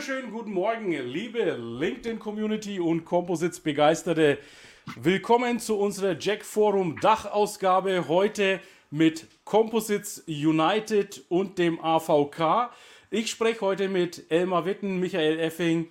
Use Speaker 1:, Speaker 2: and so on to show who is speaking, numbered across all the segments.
Speaker 1: Wunderschönen guten Morgen, liebe LinkedIn-Community und Composites-Begeisterte. Willkommen zu unserer Jack Forum Dachausgabe heute mit Composites United und dem AVK. Ich spreche heute mit Elmar Witten, Michael Effing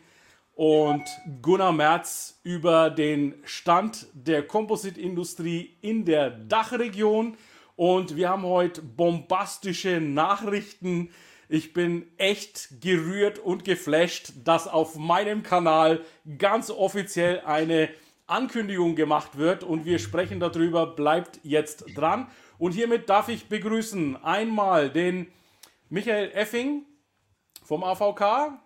Speaker 1: und Gunnar Merz über den Stand der Composite-Industrie in der Dachregion. Und wir haben heute bombastische Nachrichten ich bin echt gerührt und geflasht, dass auf meinem Kanal ganz offiziell eine Ankündigung gemacht wird und wir sprechen darüber. Bleibt jetzt dran. Und hiermit darf ich begrüßen einmal den Michael Effing vom AVK.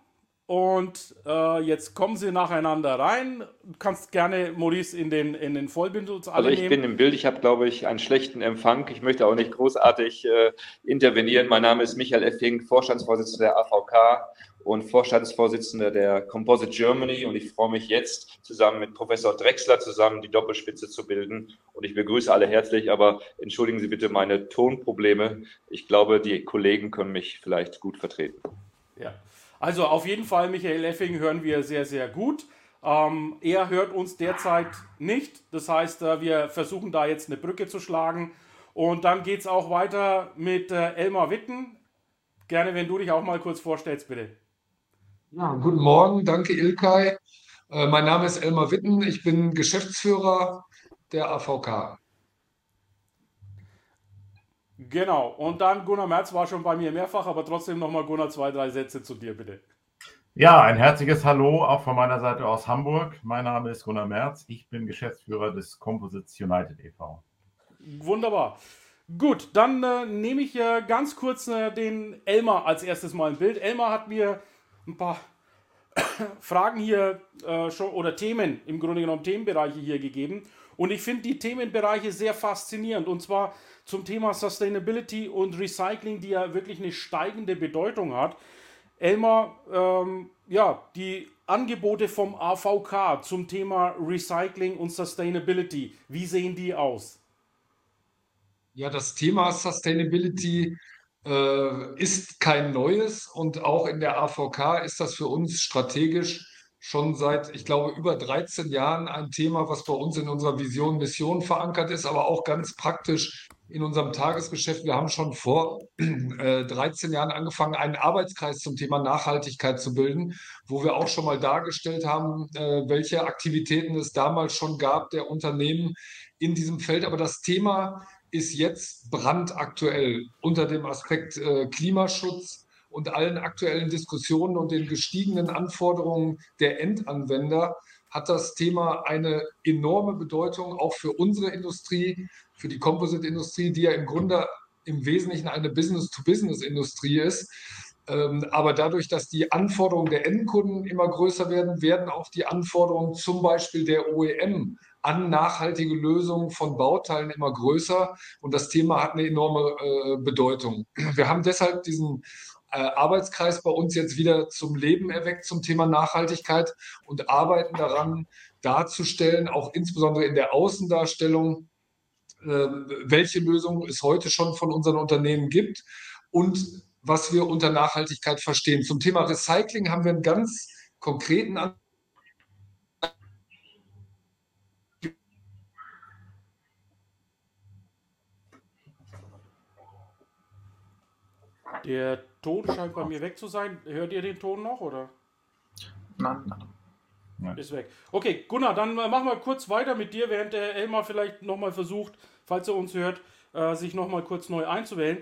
Speaker 1: Und äh, jetzt kommen sie nacheinander rein. Du kannst gerne, Maurice, in den, in den Vollbild uns
Speaker 2: alle Also ich nehmen. bin im Bild, ich habe, glaube ich, einen schlechten Empfang. Ich möchte auch nicht großartig äh, intervenieren. Mein Name ist Michael Effing, Vorstandsvorsitzender der AVK und Vorstandsvorsitzender der Composite Germany. Und ich freue mich jetzt, zusammen mit Professor Drexler zusammen die Doppelspitze zu bilden. Und ich begrüße alle herzlich, aber entschuldigen Sie bitte meine Tonprobleme. Ich glaube, die Kollegen können mich vielleicht gut vertreten.
Speaker 1: Ja. Also auf jeden Fall, Michael Effing hören wir sehr, sehr gut. Ähm, er hört uns derzeit nicht. Das heißt, äh, wir versuchen da jetzt eine Brücke zu schlagen. Und dann geht es auch weiter mit äh, Elmar Witten. Gerne, wenn du dich auch mal kurz vorstellst, bitte.
Speaker 3: Ja, guten Morgen, danke Ilkay. Äh, mein Name ist Elmar Witten, ich bin Geschäftsführer der AVK.
Speaker 1: Genau, und dann Gunnar Merz war schon bei mir mehrfach, aber trotzdem nochmal Gunnar zwei, drei Sätze zu dir, bitte.
Speaker 4: Ja, ein herzliches Hallo auch von meiner Seite aus Hamburg. Mein Name ist Gunnar Merz, ich bin Geschäftsführer des Composites United e.V.
Speaker 1: Wunderbar. Gut, dann äh, nehme ich äh, ganz kurz äh, den Elmar als erstes mal im Bild. Elmar hat mir ein paar Fragen hier äh, schon oder Themen, im Grunde genommen Themenbereiche hier gegeben. Und ich finde die Themenbereiche sehr faszinierend. Und zwar zum Thema Sustainability und Recycling, die ja wirklich eine steigende Bedeutung hat. Elmar, ähm, ja, die Angebote vom AVK zum Thema Recycling und Sustainability, wie sehen die aus?
Speaker 3: Ja, das Thema Sustainability äh, ist kein neues und auch in der AVK ist das für uns strategisch schon seit, ich glaube, über 13 Jahren ein Thema, was bei uns in unserer Vision, Mission verankert ist, aber auch ganz praktisch in unserem Tagesgeschäft. Wir haben schon vor äh, 13 Jahren angefangen, einen Arbeitskreis zum Thema Nachhaltigkeit zu bilden, wo wir auch schon mal dargestellt haben, äh, welche Aktivitäten es damals schon gab der Unternehmen in diesem Feld. Aber das Thema ist jetzt brandaktuell unter dem Aspekt äh, Klimaschutz, und allen aktuellen Diskussionen und den gestiegenen Anforderungen der Endanwender hat das Thema eine enorme Bedeutung auch für unsere Industrie, für die Composite-Industrie, die ja im Grunde im Wesentlichen eine Business-to-Business-Industrie ist. Ähm, aber dadurch, dass die Anforderungen der Endkunden immer größer werden, werden auch die Anforderungen zum Beispiel der OEM an nachhaltige Lösungen von Bauteilen immer größer. Und das Thema hat eine enorme äh, Bedeutung. Wir haben deshalb diesen äh, Arbeitskreis bei uns jetzt wieder zum Leben erweckt zum Thema Nachhaltigkeit und arbeiten daran, darzustellen, auch insbesondere in der Außendarstellung, welche Lösungen es heute schon von unseren Unternehmen gibt und was wir unter Nachhaltigkeit verstehen. Zum Thema Recycling haben wir einen ganz konkreten
Speaker 1: Der Ton scheint bei mir weg zu sein. Hört ihr den Ton noch oder?
Speaker 2: Nein,
Speaker 1: nein. Ist weg. Okay, Gunnar, dann machen wir kurz weiter mit dir, während der Elmar vielleicht nochmal versucht, falls er uns hört, äh, sich nochmal kurz neu einzuwählen.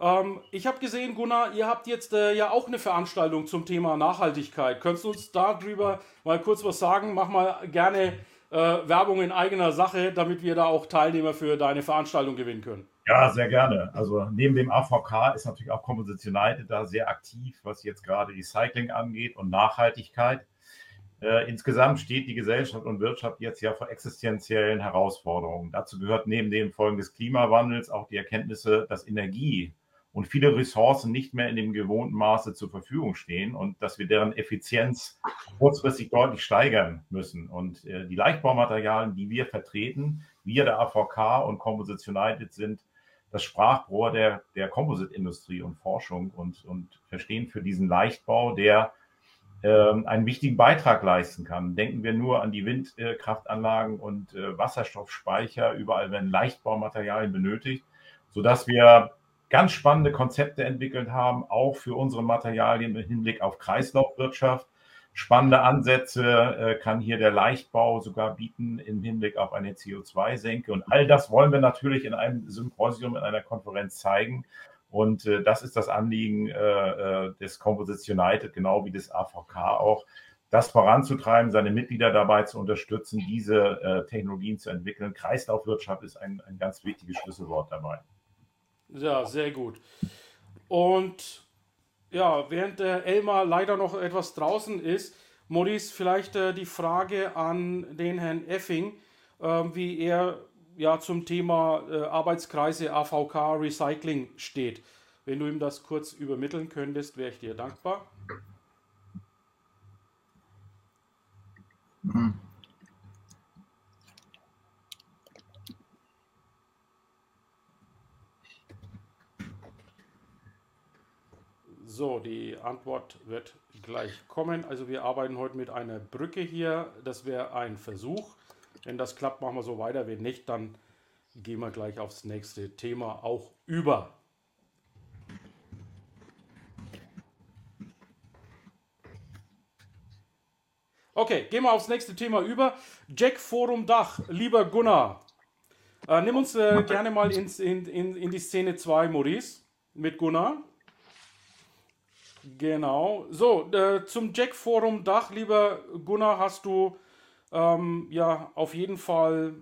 Speaker 1: Ähm, ich habe gesehen, Gunnar, ihr habt jetzt äh, ja auch eine Veranstaltung zum Thema Nachhaltigkeit. Könntest du uns darüber mal kurz was sagen? Mach mal gerne äh, Werbung in eigener Sache, damit wir da auch Teilnehmer für deine Veranstaltung gewinnen können.
Speaker 4: Ja, sehr gerne. Also neben dem AVK ist natürlich auch Composite United da sehr aktiv, was jetzt gerade Recycling angeht und Nachhaltigkeit. Äh, insgesamt steht die Gesellschaft und Wirtschaft jetzt ja vor existenziellen Herausforderungen. Dazu gehört neben den Folgen des Klimawandels auch die Erkenntnisse, dass Energie und viele Ressourcen nicht mehr in dem gewohnten Maße zur Verfügung stehen und dass wir deren Effizienz kurzfristig deutlich steigern müssen. Und äh, die Leichtbaumaterialien, die wir vertreten, wir der AVK und Composites United sind das Sprachrohr der, der Composite-Industrie und Forschung und, und verstehen für diesen Leichtbau, der einen wichtigen Beitrag leisten kann. Denken wir nur an die Windkraftanlagen und äh, Wasserstoffspeicher. Überall werden Leichtbaumaterialien benötigt, sodass wir ganz spannende Konzepte entwickelt haben, auch für unsere Materialien im Hinblick auf Kreislaufwirtschaft. Spannende Ansätze äh, kann hier der Leichtbau sogar bieten im Hinblick auf eine CO2-Senke. Und all das wollen wir natürlich in einem Symposium, in einer Konferenz zeigen und äh, das ist das Anliegen äh, äh des Composites United, genau wie des AVK auch, das voranzutreiben, seine Mitglieder dabei zu unterstützen, diese äh, Technologien zu entwickeln. Kreislaufwirtschaft ist ein, ein ganz wichtiges Schlüsselwort dabei.
Speaker 1: Ja, sehr gut. Und ja, während der Elmar leider noch etwas draußen ist, Maurice, vielleicht äh, die Frage an den Herrn Effing, äh, wie er ja zum Thema äh, Arbeitskreise AVK Recycling steht. Wenn du ihm das kurz übermitteln könntest, wäre ich dir dankbar. So, die Antwort wird gleich kommen. Also wir arbeiten heute mit einer Brücke hier. Das wäre ein Versuch. Wenn das klappt, machen wir so weiter. Wenn nicht, dann gehen wir gleich aufs nächste Thema auch über. Okay, gehen wir aufs nächste Thema über. Jack Forum Dach, lieber Gunnar, äh, nimm uns äh, gerne mal ins, in, in, in die Szene 2, Maurice, mit Gunnar. Genau. So, äh, zum Jack Forum Dach, lieber Gunnar, hast du ähm, ja auf jeden Fall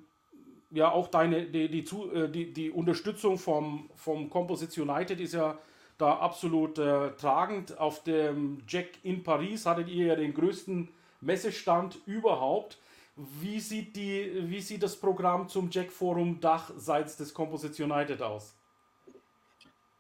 Speaker 1: ja auch deine die, die, äh, die, die Unterstützung vom, vom Composites United ist ja da absolut äh, tragend. Auf dem Jack in Paris hattet ihr ja den größten Messestand überhaupt. Wie sieht, die, wie sieht das Programm zum Jack Forum Dach seits des Composites United aus?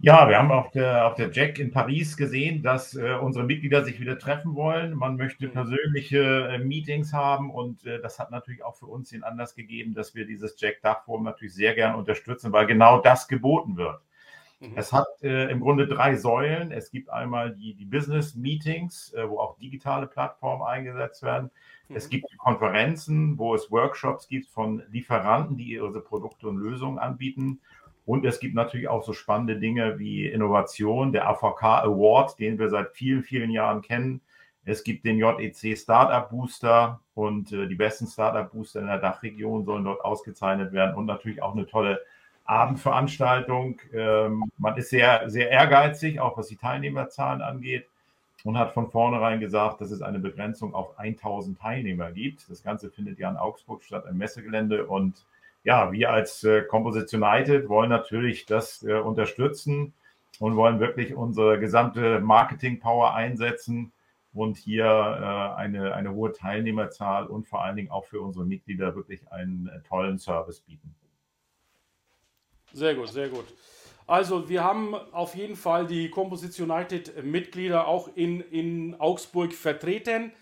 Speaker 4: Ja, wir haben auf der, auf der Jack in Paris gesehen, dass äh, unsere Mitglieder sich wieder treffen wollen. Man möchte mhm. persönliche äh, Meetings haben und äh, das hat natürlich auch für uns den Anlass gegeben, dass wir dieses Jack Dachforum natürlich sehr gern unterstützen, weil genau das geboten wird. Mhm. Es hat äh, im Grunde drei Säulen. Es gibt einmal die, die Business Meetings, äh, wo auch digitale Plattformen eingesetzt werden. Mhm. Es gibt Konferenzen, wo es Workshops gibt von Lieferanten, die ihre Produkte und Lösungen anbieten. Und es gibt natürlich auch so spannende Dinge wie Innovation, der AVK Award, den wir seit vielen, vielen Jahren kennen. Es gibt den JEC Startup Booster und äh, die besten Startup Booster in der Dachregion sollen dort ausgezeichnet werden und natürlich auch eine tolle Abendveranstaltung. Ähm, man ist sehr, sehr ehrgeizig, auch was die Teilnehmerzahlen angeht und hat von vornherein gesagt, dass es eine Begrenzung auf 1000 Teilnehmer gibt. Das Ganze findet ja in Augsburg statt, im Messegelände und ja, wir als äh, Composite United wollen natürlich das äh, unterstützen und wollen wirklich unsere gesamte Marketing-Power einsetzen und hier äh, eine, eine hohe Teilnehmerzahl und vor allen Dingen auch für unsere Mitglieder wirklich einen äh, tollen Service bieten.
Speaker 1: Sehr gut, sehr gut. Also wir haben auf jeden Fall die Composite United Mitglieder auch in, in Augsburg vertreten.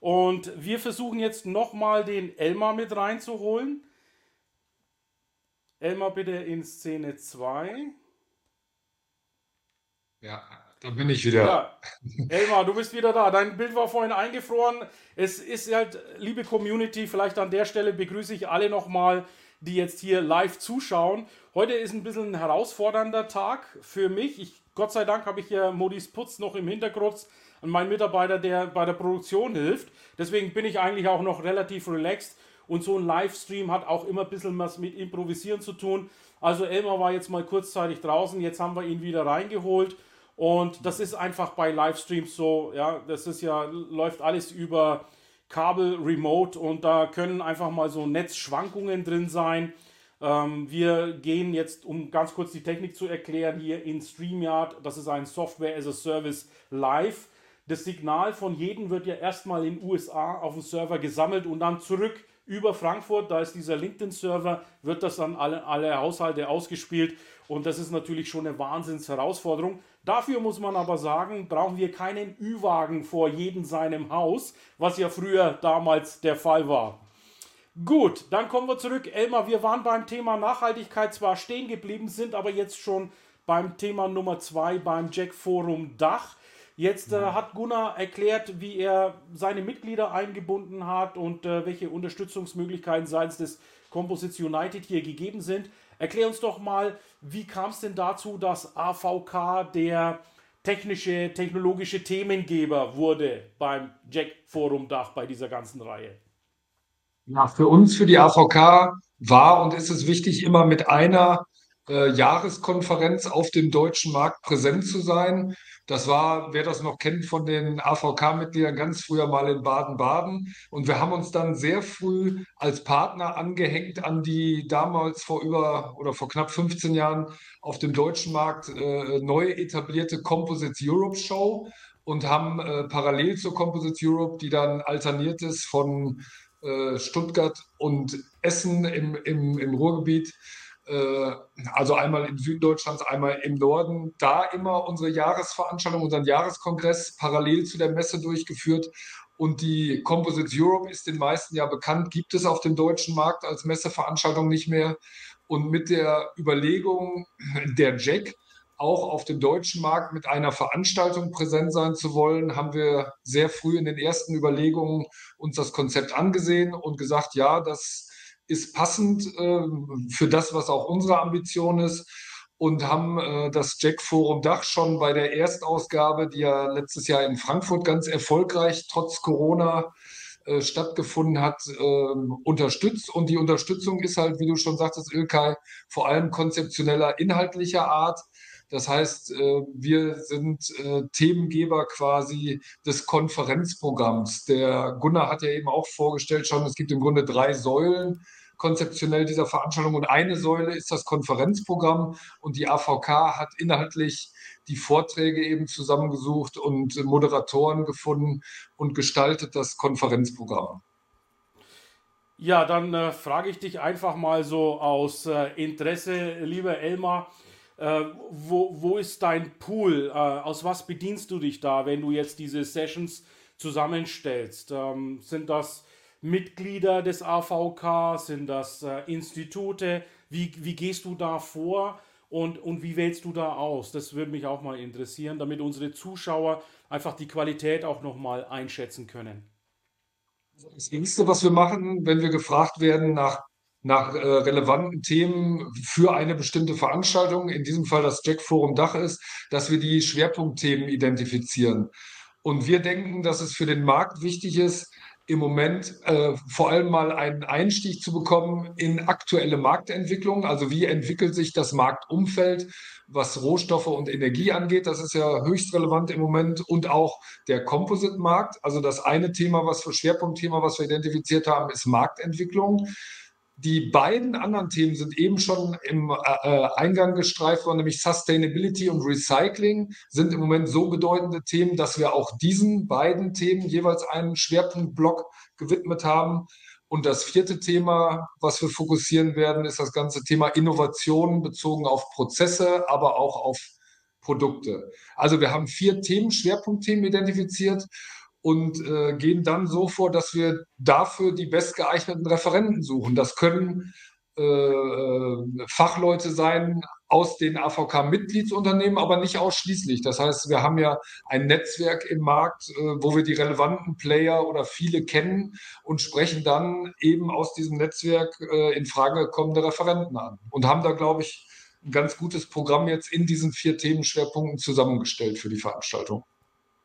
Speaker 1: Und wir versuchen jetzt nochmal den Elmar mit reinzuholen. Elmar, bitte in Szene 2.
Speaker 3: Ja, da bin ich wieder. Ja.
Speaker 1: Elmar, du bist wieder da. Dein Bild war vorhin eingefroren. Es ist halt, liebe Community, vielleicht an der Stelle begrüße ich alle nochmal, die jetzt hier live zuschauen. Heute ist ein bisschen ein herausfordernder Tag für mich. Ich, Gott sei Dank habe ich hier Modis Putz noch im Hintergrund und meinen Mitarbeiter, der bei der Produktion hilft. Deswegen bin ich eigentlich auch noch relativ relaxed und so ein Livestream hat auch immer ein bisschen was mit Improvisieren zu tun. Also Elmar war jetzt mal kurzzeitig draußen, jetzt haben wir ihn wieder reingeholt. Und das ist einfach bei Livestreams so, ja, das ist ja, läuft alles über Kabel, Remote und da können einfach mal so Netzschwankungen drin sein. Ähm, wir gehen jetzt, um ganz kurz die Technik zu erklären, hier in StreamYard. Das ist ein Software as a Service Live. Das Signal von jedem wird ja erstmal in den USA auf dem Server gesammelt und dann zurück über Frankfurt. Da ist dieser LinkedIn-Server, wird das an alle, alle Haushalte ausgespielt. Und das ist natürlich schon eine Wahnsinnsherausforderung. Dafür muss man aber sagen, brauchen wir keinen Ü-Wagen vor jedem seinem Haus, was ja früher damals der Fall war. Gut, dann kommen wir zurück. Elmar, wir waren beim Thema Nachhaltigkeit zwar stehen geblieben, sind aber jetzt schon beim Thema Nummer zwei beim Jack Forum Dach. Jetzt äh, hat Gunnar erklärt, wie er seine Mitglieder eingebunden hat und äh, welche Unterstützungsmöglichkeiten seitens des Composites United hier gegeben sind. Erklär uns doch mal, wie kam es denn dazu, dass AVK der technische, technologische Themengeber wurde beim Jack Forum Dach bei dieser ganzen Reihe?
Speaker 3: Ja, für uns, für die AVK war und ist es wichtig, immer mit einer äh, Jahreskonferenz auf dem deutschen Markt präsent zu sein. Das war, wer das noch kennt, von den AVK-Mitgliedern ganz früher mal in Baden-Baden. Und wir haben uns dann sehr früh als Partner angehängt an die damals vor über oder vor knapp 15 Jahren auf dem deutschen Markt äh, neu etablierte Composites Europe Show und haben äh, parallel zur Composites Europe, die dann alterniert ist von äh, Stuttgart und Essen im, im, im Ruhrgebiet. Äh, also einmal im Süden Deutschlands, einmal im Norden. Da immer unsere Jahresveranstaltung, unseren Jahreskongress parallel zu der Messe durchgeführt. Und die Composites Europe ist den meisten ja bekannt, gibt es auf dem deutschen Markt als Messeveranstaltung nicht mehr. Und mit der Überlegung der Jack, auch auf dem deutschen Markt mit einer Veranstaltung präsent sein zu wollen, haben wir sehr früh in den ersten Überlegungen uns das Konzept angesehen und gesagt, ja, das ist passend äh, für das, was auch unsere Ambition ist und haben äh, das Jack Forum Dach schon bei der Erstausgabe, die ja letztes Jahr in Frankfurt ganz erfolgreich trotz Corona äh, stattgefunden hat, ähm, unterstützt. Und die Unterstützung ist halt, wie du schon sagtest, Ilkay, vor allem konzeptioneller, inhaltlicher Art. Das heißt, äh, wir sind äh, Themengeber quasi des Konferenzprogramms. Der Gunnar hat ja eben auch vorgestellt schon, es gibt im Grunde drei Säulen konzeptionell dieser Veranstaltung und eine Säule ist das Konferenzprogramm und die AVK hat inhaltlich die Vorträge eben zusammengesucht und Moderatoren gefunden und gestaltet das Konferenzprogramm.
Speaker 1: Ja, dann äh, frage ich dich einfach mal so aus äh, Interesse, lieber Elmar, äh, wo, wo ist dein Pool? Äh, aus was bedienst du dich da, wenn du jetzt diese Sessions zusammenstellst? Ähm, sind das Mitglieder des AVK? Sind das äh, Institute? Wie, wie gehst du da vor und, und wie wählst du da aus? Das würde mich auch mal interessieren, damit unsere Zuschauer einfach die Qualität auch nochmal einschätzen können.
Speaker 3: Das Erste, was wir machen, wenn wir gefragt werden nach nach äh, relevanten Themen für eine bestimmte Veranstaltung, in diesem Fall das Jack Forum Dach ist, dass wir die Schwerpunktthemen identifizieren. Und wir denken, dass es für den Markt wichtig ist, im Moment äh, vor allem mal einen Einstieg zu bekommen in aktuelle Marktentwicklung. Also wie entwickelt sich das Marktumfeld, was Rohstoffe und Energie angeht. Das ist ja höchst relevant im Moment und auch der Composite-Markt. Also das eine Thema, was für Schwerpunktthema, was wir identifiziert haben, ist Marktentwicklung. Die beiden anderen Themen sind eben schon im äh, äh, Eingang gestreift worden, nämlich Sustainability und Recycling sind im Moment so bedeutende Themen, dass wir auch diesen beiden Themen jeweils einen Schwerpunktblock gewidmet haben. Und das vierte Thema, was wir fokussieren werden, ist das ganze Thema Innovation bezogen auf Prozesse, aber auch auf Produkte. Also wir haben vier Themen, Schwerpunktthemen identifiziert und äh, gehen dann so vor, dass wir dafür die bestgeeigneten Referenten suchen. Das können äh, äh Fachleute sein aus den AVK-Mitgliedsunternehmen, aber nicht ausschließlich. Das heißt, wir haben ja ein Netzwerk im Markt, äh, wo wir die relevanten Player oder viele kennen und sprechen dann eben aus diesem Netzwerk in Frage kommende Referenten an und haben da, glaube ich, ein ganz gutes Programm jetzt in diesen vier Themenschwerpunkten zusammengestellt für die Veranstaltung.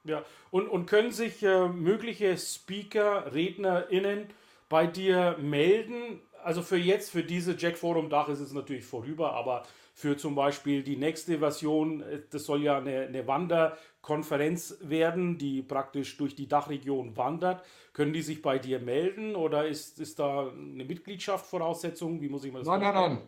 Speaker 1: Ja, und, und können sich äh, mögliche Speaker, RednerInnen bei dir melden? Also für jetzt, für diese Jack Forum Dach ist es natürlich vorüber, aber für zum Beispiel die nächste Version. Das soll ja eine, eine Wanderkonferenz werden, die praktisch durch die Dachregion wandert. Können die sich bei dir melden oder ist, ist da eine Mitgliedschaft Voraussetzung? Wie muss ich mir das
Speaker 3: Nein, nein, nein.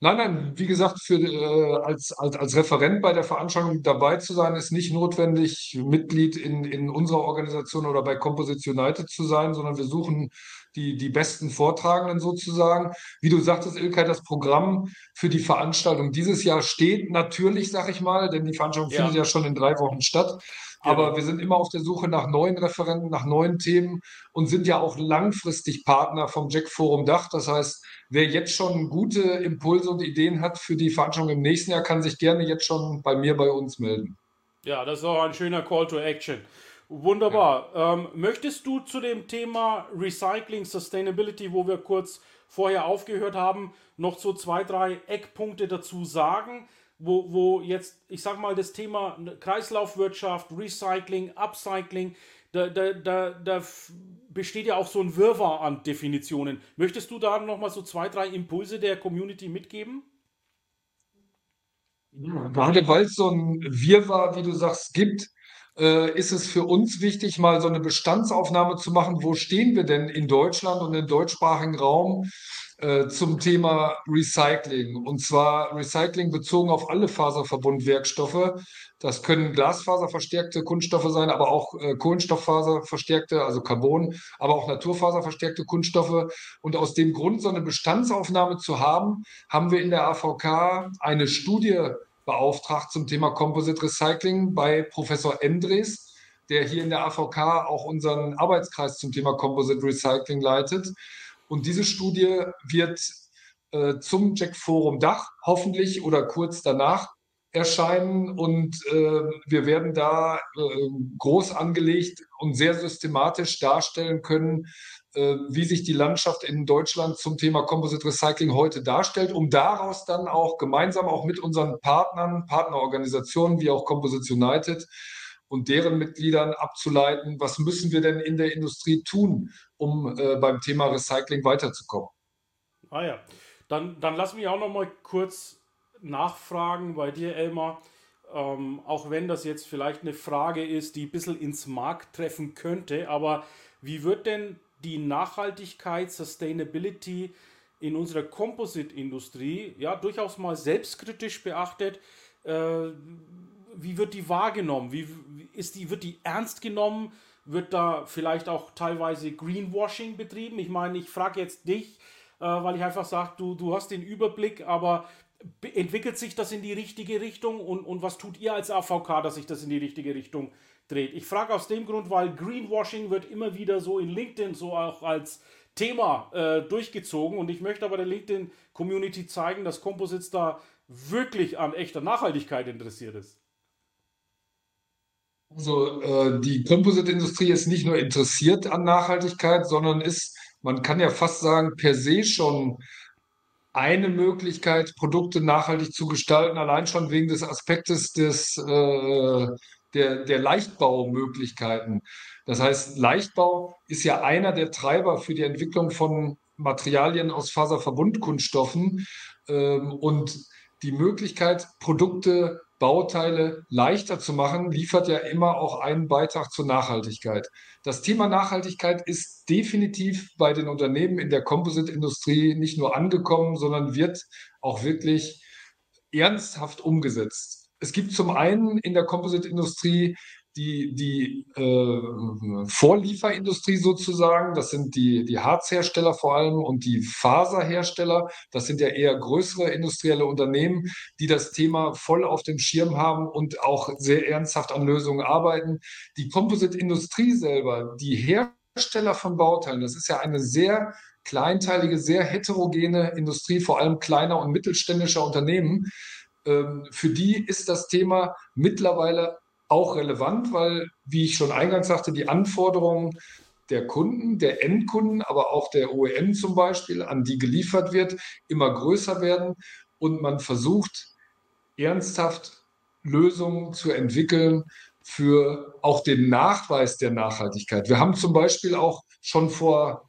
Speaker 3: Nein, nein, wie gesagt, für, äh, als, als, als Referent bei der Veranstaltung dabei zu sein, ist nicht notwendig, Mitglied in, in unserer Organisation oder bei Composite United zu sein, sondern wir suchen die, die besten Vortragenden sozusagen. Wie du sagtest, Ilkay, das Programm für die Veranstaltung dieses Jahr steht natürlich, sag ich mal, denn die Veranstaltung ja. findet ja schon in drei Wochen statt. Aber genau. wir sind immer auf der Suche nach neuen Referenten, nach neuen Themen und sind ja auch langfristig Partner vom Jack Forum Dach. Das heißt, wer jetzt schon gute Impulse und Ideen hat für die Veranstaltung im nächsten Jahr, kann sich gerne jetzt schon bei mir, bei uns melden.
Speaker 1: Ja, das ist auch ein schöner Call to Action. Wunderbar. Ja. Ähm, möchtest du zu dem Thema Recycling, Sustainability, wo wir kurz vorher aufgehört haben, noch so zwei, drei Eckpunkte dazu sagen, wo, wo jetzt, ich sag mal, das Thema Kreislaufwirtschaft, Recycling, Upcycling, da, da, da, da besteht ja auch so ein Wirrwarr an Definitionen. Möchtest du da noch mal so zwei, drei Impulse der Community mitgeben?
Speaker 3: Gerade weil es so ein Wirrwarr, wie du sagst, gibt, äh, ist es für uns wichtig, mal so eine Bestandsaufnahme zu machen. Wo stehen wir denn in Deutschland und im deutschsprachigen Raum äh, zum Thema Recycling? Und zwar Recycling bezogen auf alle Faserverbundwerkstoffe. Das können glasfaserverstärkte Kunststoffe sein, aber auch äh, Kohlenstofffaserverstärkte, also Carbon, aber auch naturfaserverstärkte Kunststoffe. Und aus dem Grund, so eine Bestandsaufnahme zu haben, haben wir in der AVK eine Studie beauftragt zum Thema Composite Recycling bei Professor Endres, der hier in der AVK auch unseren Arbeitskreis zum Thema Composite Recycling leitet. Und diese Studie wird äh, zum Jack Forum Dach hoffentlich oder kurz danach erscheinen. Und äh, wir werden da äh, groß angelegt und sehr systematisch darstellen können, äh, wie sich die Landschaft in Deutschland zum Thema Composite Recycling heute darstellt, um daraus dann auch gemeinsam auch mit unseren Partnern, Partnerorganisationen wie auch Composite United und deren Mitgliedern abzuleiten, was müssen wir denn in der Industrie tun, um äh, beim Thema Recycling weiterzukommen.
Speaker 1: Ah ja, dann, dann lass mich auch noch mal kurz nachfragen bei dir, Elmar. Ähm, auch wenn das jetzt vielleicht eine Frage ist, die ein bisschen ins Markt treffen könnte, aber wie wird denn die Nachhaltigkeit, Sustainability in unserer Composite-Industrie ja durchaus mal selbstkritisch beachtet. Äh, wie wird die wahrgenommen? Wie ist die, wird die ernst genommen? Wird da vielleicht auch teilweise Greenwashing betrieben? Ich meine, ich frage jetzt dich, äh, weil ich einfach sage, du, du hast den Überblick, aber entwickelt sich das in die richtige Richtung und, und was tut ihr als AVK, dass sich das in die richtige Richtung dreht. Ich frage aus dem Grund, weil Greenwashing wird immer wieder so in LinkedIn so auch als Thema äh, durchgezogen und ich möchte aber der LinkedIn-Community zeigen, dass Composites da wirklich an echter Nachhaltigkeit interessiert ist.
Speaker 3: Also äh, die Composite-Industrie ist nicht nur interessiert an Nachhaltigkeit, sondern ist, man kann ja fast sagen, per se schon eine Möglichkeit, Produkte nachhaltig zu gestalten, allein schon wegen des Aspektes des äh, der, der Leichtbaumöglichkeiten. Das heißt, Leichtbau ist ja einer der Treiber für die Entwicklung von Materialien aus Faserverbundkunststoffen ähm, und die Möglichkeit, Produkte, Bauteile leichter zu machen, liefert ja immer auch einen Beitrag zur Nachhaltigkeit. Das Thema Nachhaltigkeit ist definitiv bei den Unternehmen in der Composite-Industrie nicht nur angekommen, sondern wird auch wirklich ernsthaft umgesetzt es gibt zum einen in der Composite-Industrie die, die äh, Vorlieferindustrie sozusagen, das sind die, die Harzhersteller vor allem und die Faserhersteller, das sind ja eher größere industrielle Unternehmen, die das Thema voll auf dem Schirm haben und auch sehr ernsthaft an Lösungen arbeiten. Die Composite-Industrie selber, die Hersteller von Bauteilen, das ist ja eine sehr kleinteilige, sehr heterogene Industrie, vor allem kleiner und mittelständischer Unternehmen. Ähm, für die ist das Thema mittlerweile auch relevant, weil, wie ich schon eingangs sagte, die Anforderungen der Kunden, der Endkunden, aber auch der OEM zum Beispiel, an die geliefert wird, immer größer werden und man versucht ernsthaft Lösungen zu entwickeln für auch den Nachweis der Nachhaltigkeit. Wir haben zum Beispiel auch schon vor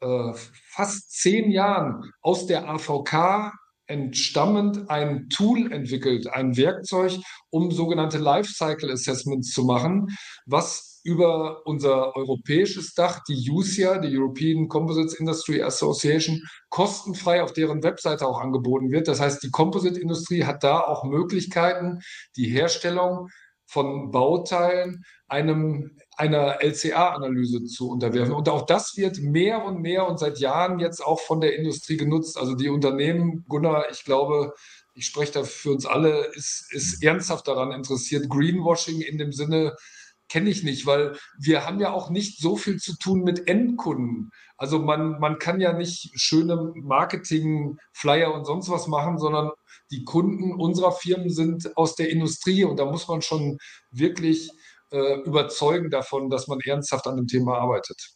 Speaker 3: äh, fast zehn Jahren aus der AVK entstammend ein Tool entwickelt, ein Werkzeug, um sogenannte Lifecycle Assessments zu machen, was über unser europäisches Dach, die USIA, die European Composites Industry Association, kostenfrei auf deren Webseite auch angeboten wird. Das heißt, die Composite-Industrie hat da auch Möglichkeiten, die Herstellung von Bauteilen einem, einer LCA-Analyse zu unterwerfen. Und auch das wird mehr und mehr und seit Jahren jetzt auch von der Industrie genutzt. Also die Unternehmen, Gunnar, ich glaube, ich spreche da für uns alle, ist, ist ernsthaft daran interessiert. Greenwashing in dem Sinne kenne ich nicht, weil wir haben ja auch nicht so viel zu tun mit Endkunden. Also man, man kann ja nicht schöne Marketing, Flyer und sonst was machen, sondern die Kunden unserer Firmen sind aus der Industrie und da muss man schon wirklich äh, überzeugen davon, dass man ernsthaft an dem Thema arbeitet.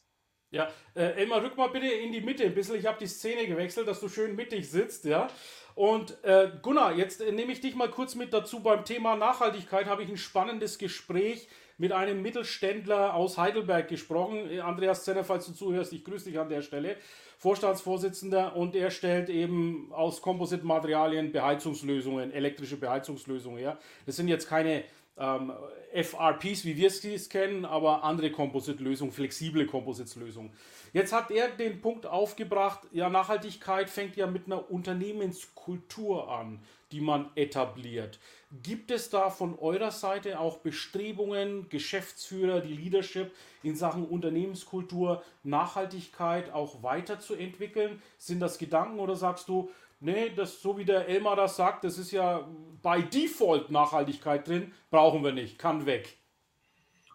Speaker 1: Ja, äh, Elmar, rück mal bitte in die Mitte ein bisschen. Ich habe die Szene gewechselt, dass du schön mittig sitzt, ja. Und äh, Gunnar, jetzt äh, nehme ich dich mal kurz mit dazu. Beim Thema Nachhaltigkeit habe ich ein spannendes Gespräch mit einem Mittelständler aus Heidelberg gesprochen. Äh, Andreas Zenner, falls du zuhörst, ich grüße dich an der Stelle. Vorstandsvorsitzender und er stellt eben aus Kompositmaterialien Beheizungslösungen, elektrische Beheizungslösungen her. Das sind jetzt keine ähm, FRPs, wie wir es kennen, aber andere Composite-Lösungen, flexible Composites-Lösungen. Jetzt hat er den Punkt aufgebracht, ja, Nachhaltigkeit fängt ja mit einer Unternehmenskultur an, die man etabliert. Gibt es da von eurer Seite auch Bestrebungen, Geschäftsführer, die Leadership in Sachen Unternehmenskultur, Nachhaltigkeit auch weiterzuentwickeln? Sind das Gedanken oder sagst du, nee, das so wie der Elmar das sagt, das ist ja bei Default Nachhaltigkeit drin, brauchen wir nicht, kann weg.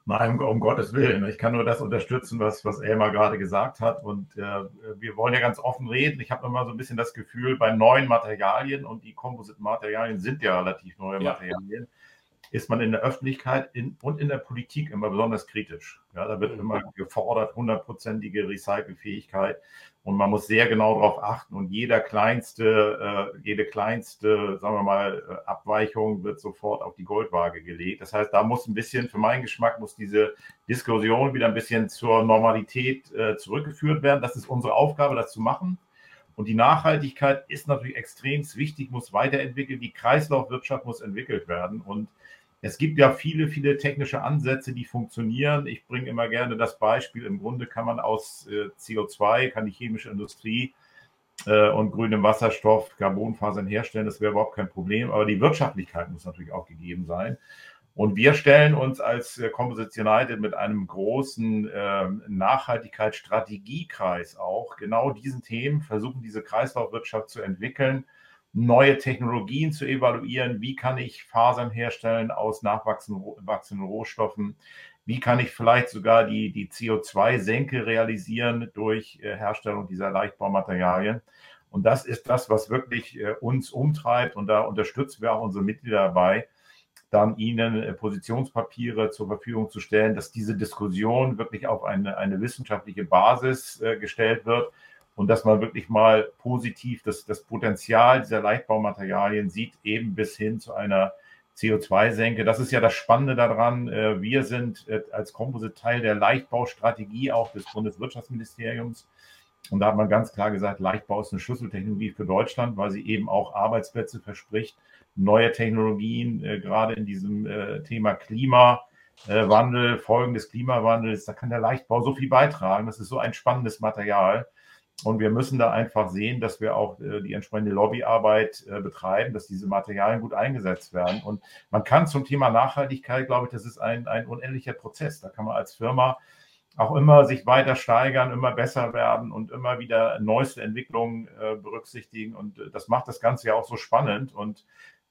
Speaker 4: Nein, um Gottes Willen. Ich kann nur das unterstützen, was, was Elmar gerade gesagt hat. Und äh, wir wollen ja ganz offen reden. Ich habe immer so ein bisschen das Gefühl, bei neuen Materialien, und die Composite-Materialien sind ja relativ neue ja. Materialien, ist man in der Öffentlichkeit in, und in der Politik immer besonders kritisch. Ja, da wird mhm. immer gefordert, hundertprozentige Recycelfähigkeit. Und man muss sehr genau darauf achten. Und jeder kleinste, äh, jede kleinste, sagen wir mal, äh, Abweichung wird sofort auf die Goldwaage gelegt. Das heißt, da muss ein bisschen, für meinen Geschmack, muss diese Diskussion wieder ein bisschen zur Normalität äh, zurückgeführt werden. Das ist unsere Aufgabe, das zu machen. Und die Nachhaltigkeit ist natürlich extrem wichtig, muss weiterentwickelt. Die Kreislaufwirtschaft muss entwickelt werden. Und es gibt ja viele, viele technische Ansätze, die funktionieren. Ich bringe immer gerne das Beispiel. Im Grunde kann man aus äh, CO2, kann die chemische Industrie äh, und grünem Wasserstoff Carbonfasern herstellen. Das wäre überhaupt kein Problem. Aber die Wirtschaftlichkeit muss natürlich auch gegeben sein. Und wir stellen uns als äh, Composite United mit einem großen äh, Nachhaltigkeitsstrategiekreis auch genau diesen Themen, versuchen diese Kreislaufwirtschaft zu entwickeln neue Technologien zu evaluieren. Wie kann ich Fasern herstellen aus nachwachsenden Rohstoffen? Wie kann ich vielleicht sogar die, die CO2-Senke realisieren durch äh, Herstellung dieser Leichtbaumaterialien? Und das ist das, was wirklich äh, uns umtreibt. Und da unterstützen wir auch unsere Mitglieder dabei, dann ihnen äh, Positionspapiere zur Verfügung zu stellen, dass diese Diskussion wirklich auf eine, eine wissenschaftliche Basis gestellt wird und dass man wirklich mal positiv das, das Potenzial dieser Leichtbaumaterialien sieht, eben bis hin zu einer CO2-Senke. Das ist ja das Spannende daran. Äh, wir sind äh, als Composite Teil der Leichtbaustrategie auch des Bundeswirtschaftsministeriums. Und da hat man ganz klar gesagt, Leichtbau ist eine Schlüsseltechnologie für Deutschland, weil sie eben auch Arbeitsplätze verspricht, neue Technologien, äh, gerade in diesem Thema Klimawandel, Folgen des Klimawandels, da kann der Leichtbau so viel beitragen. Das ist so ein spannendes Material. Und wir müssen da einfach sehen, dass wir auch äh, die entsprechende Lobbyarbeit äh, betreiben, dass diese Materialien gut eingesetzt werden. Und man kann zum Thema Nachhaltigkeit, glaube ich, das ist ein, ein unendlicher Prozess. Da kann man als Firma auch immer sich weiter steigern, immer besser werden und immer wieder neueste Entwicklungen äh, berücksichtigen. Und äh, das macht das Ganze ja auch so spannend. Und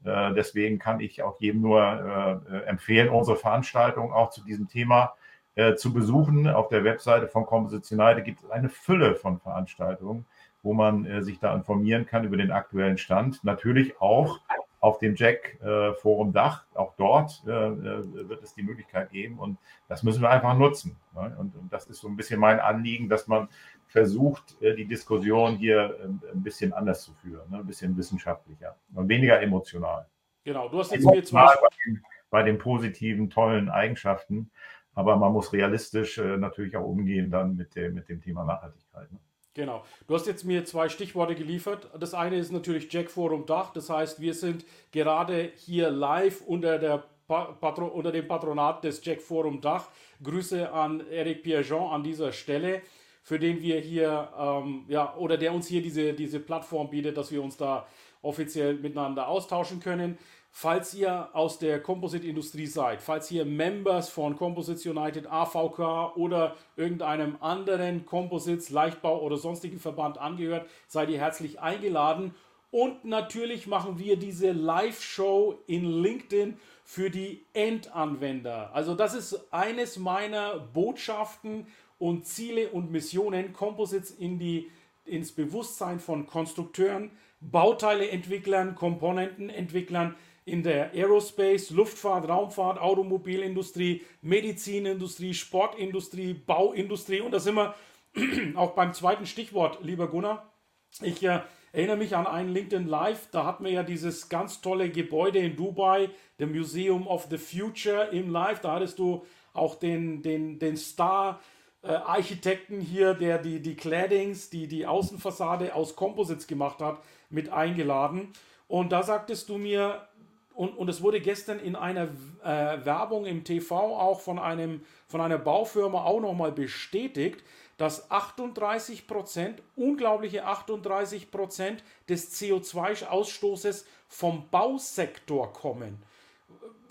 Speaker 4: äh, deswegen kann ich auch jedem nur äh, empfehlen, unsere Veranstaltung auch zu diesem Thema äh, zu besuchen. Auf der Webseite von Composition United gibt es eine Fülle von Veranstaltungen, wo man äh, sich da informieren kann über den aktuellen Stand. Natürlich auch auf dem Jack äh, Forum Dach, auch dort äh, äh, wird es die Möglichkeit geben und das müssen wir einfach nutzen. Ne? Und, und, das ist so ein bisschen mein Anliegen, dass man versucht, die Diskussion hier ein bisschen anders zu führen, ne? ein bisschen wissenschaftlicher und weniger emotional.
Speaker 1: Genau, du hast jetzt mir zum Beispiel
Speaker 4: bei den positiven, tollen Eigenschaften, aber man muss realistisch äh, natürlich auch umgehen dann mit, der, mit dem Thema Nachhaltigkeit. Ne?
Speaker 1: Genau. Du hast jetzt mir zwei Stichworte geliefert. Das eine ist natürlich Jack Forum Dach. Das heißt, wir sind gerade hier live unter, der Patro unter dem Patronat des Jack Forum Dach. Grüße an Eric Pierjean an dieser Stelle, für den wir hier, ähm, ja, oder der uns hier diese, diese Plattform bietet, dass wir uns da offiziell miteinander austauschen können. Falls ihr aus der Composite-Industrie seid, falls ihr Members von Composites United AVK oder irgendeinem anderen Composites, Leichtbau oder sonstigen Verband angehört, seid ihr herzlich eingeladen. Und natürlich machen wir diese Live-Show in LinkedIn für die Endanwender. Also das ist eines meiner Botschaften und Ziele und Missionen, Composites in die, ins Bewusstsein von Konstrukteuren, Bauteileentwicklern, Komponentenentwicklern, in der Aerospace, Luftfahrt, Raumfahrt, Automobilindustrie, Medizinindustrie, Sportindustrie, Bauindustrie. Und da sind wir auch beim zweiten Stichwort, lieber Gunnar. Ich äh, erinnere mich an einen LinkedIn Live, da hatten wir ja dieses ganz tolle Gebäude in Dubai, the Museum of the Future im Live. Da hattest du auch den, den, den Star. Äh, Architekten hier, der die, die Claddings, die, die Außenfassade aus Composites gemacht hat, mit eingeladen. Und da sagtest du mir, und, und es wurde gestern in einer äh, Werbung im TV auch von, einem, von einer Baufirma auch nochmal bestätigt, dass 38 Prozent, unglaubliche 38 Prozent des CO2-Ausstoßes vom Bausektor kommen.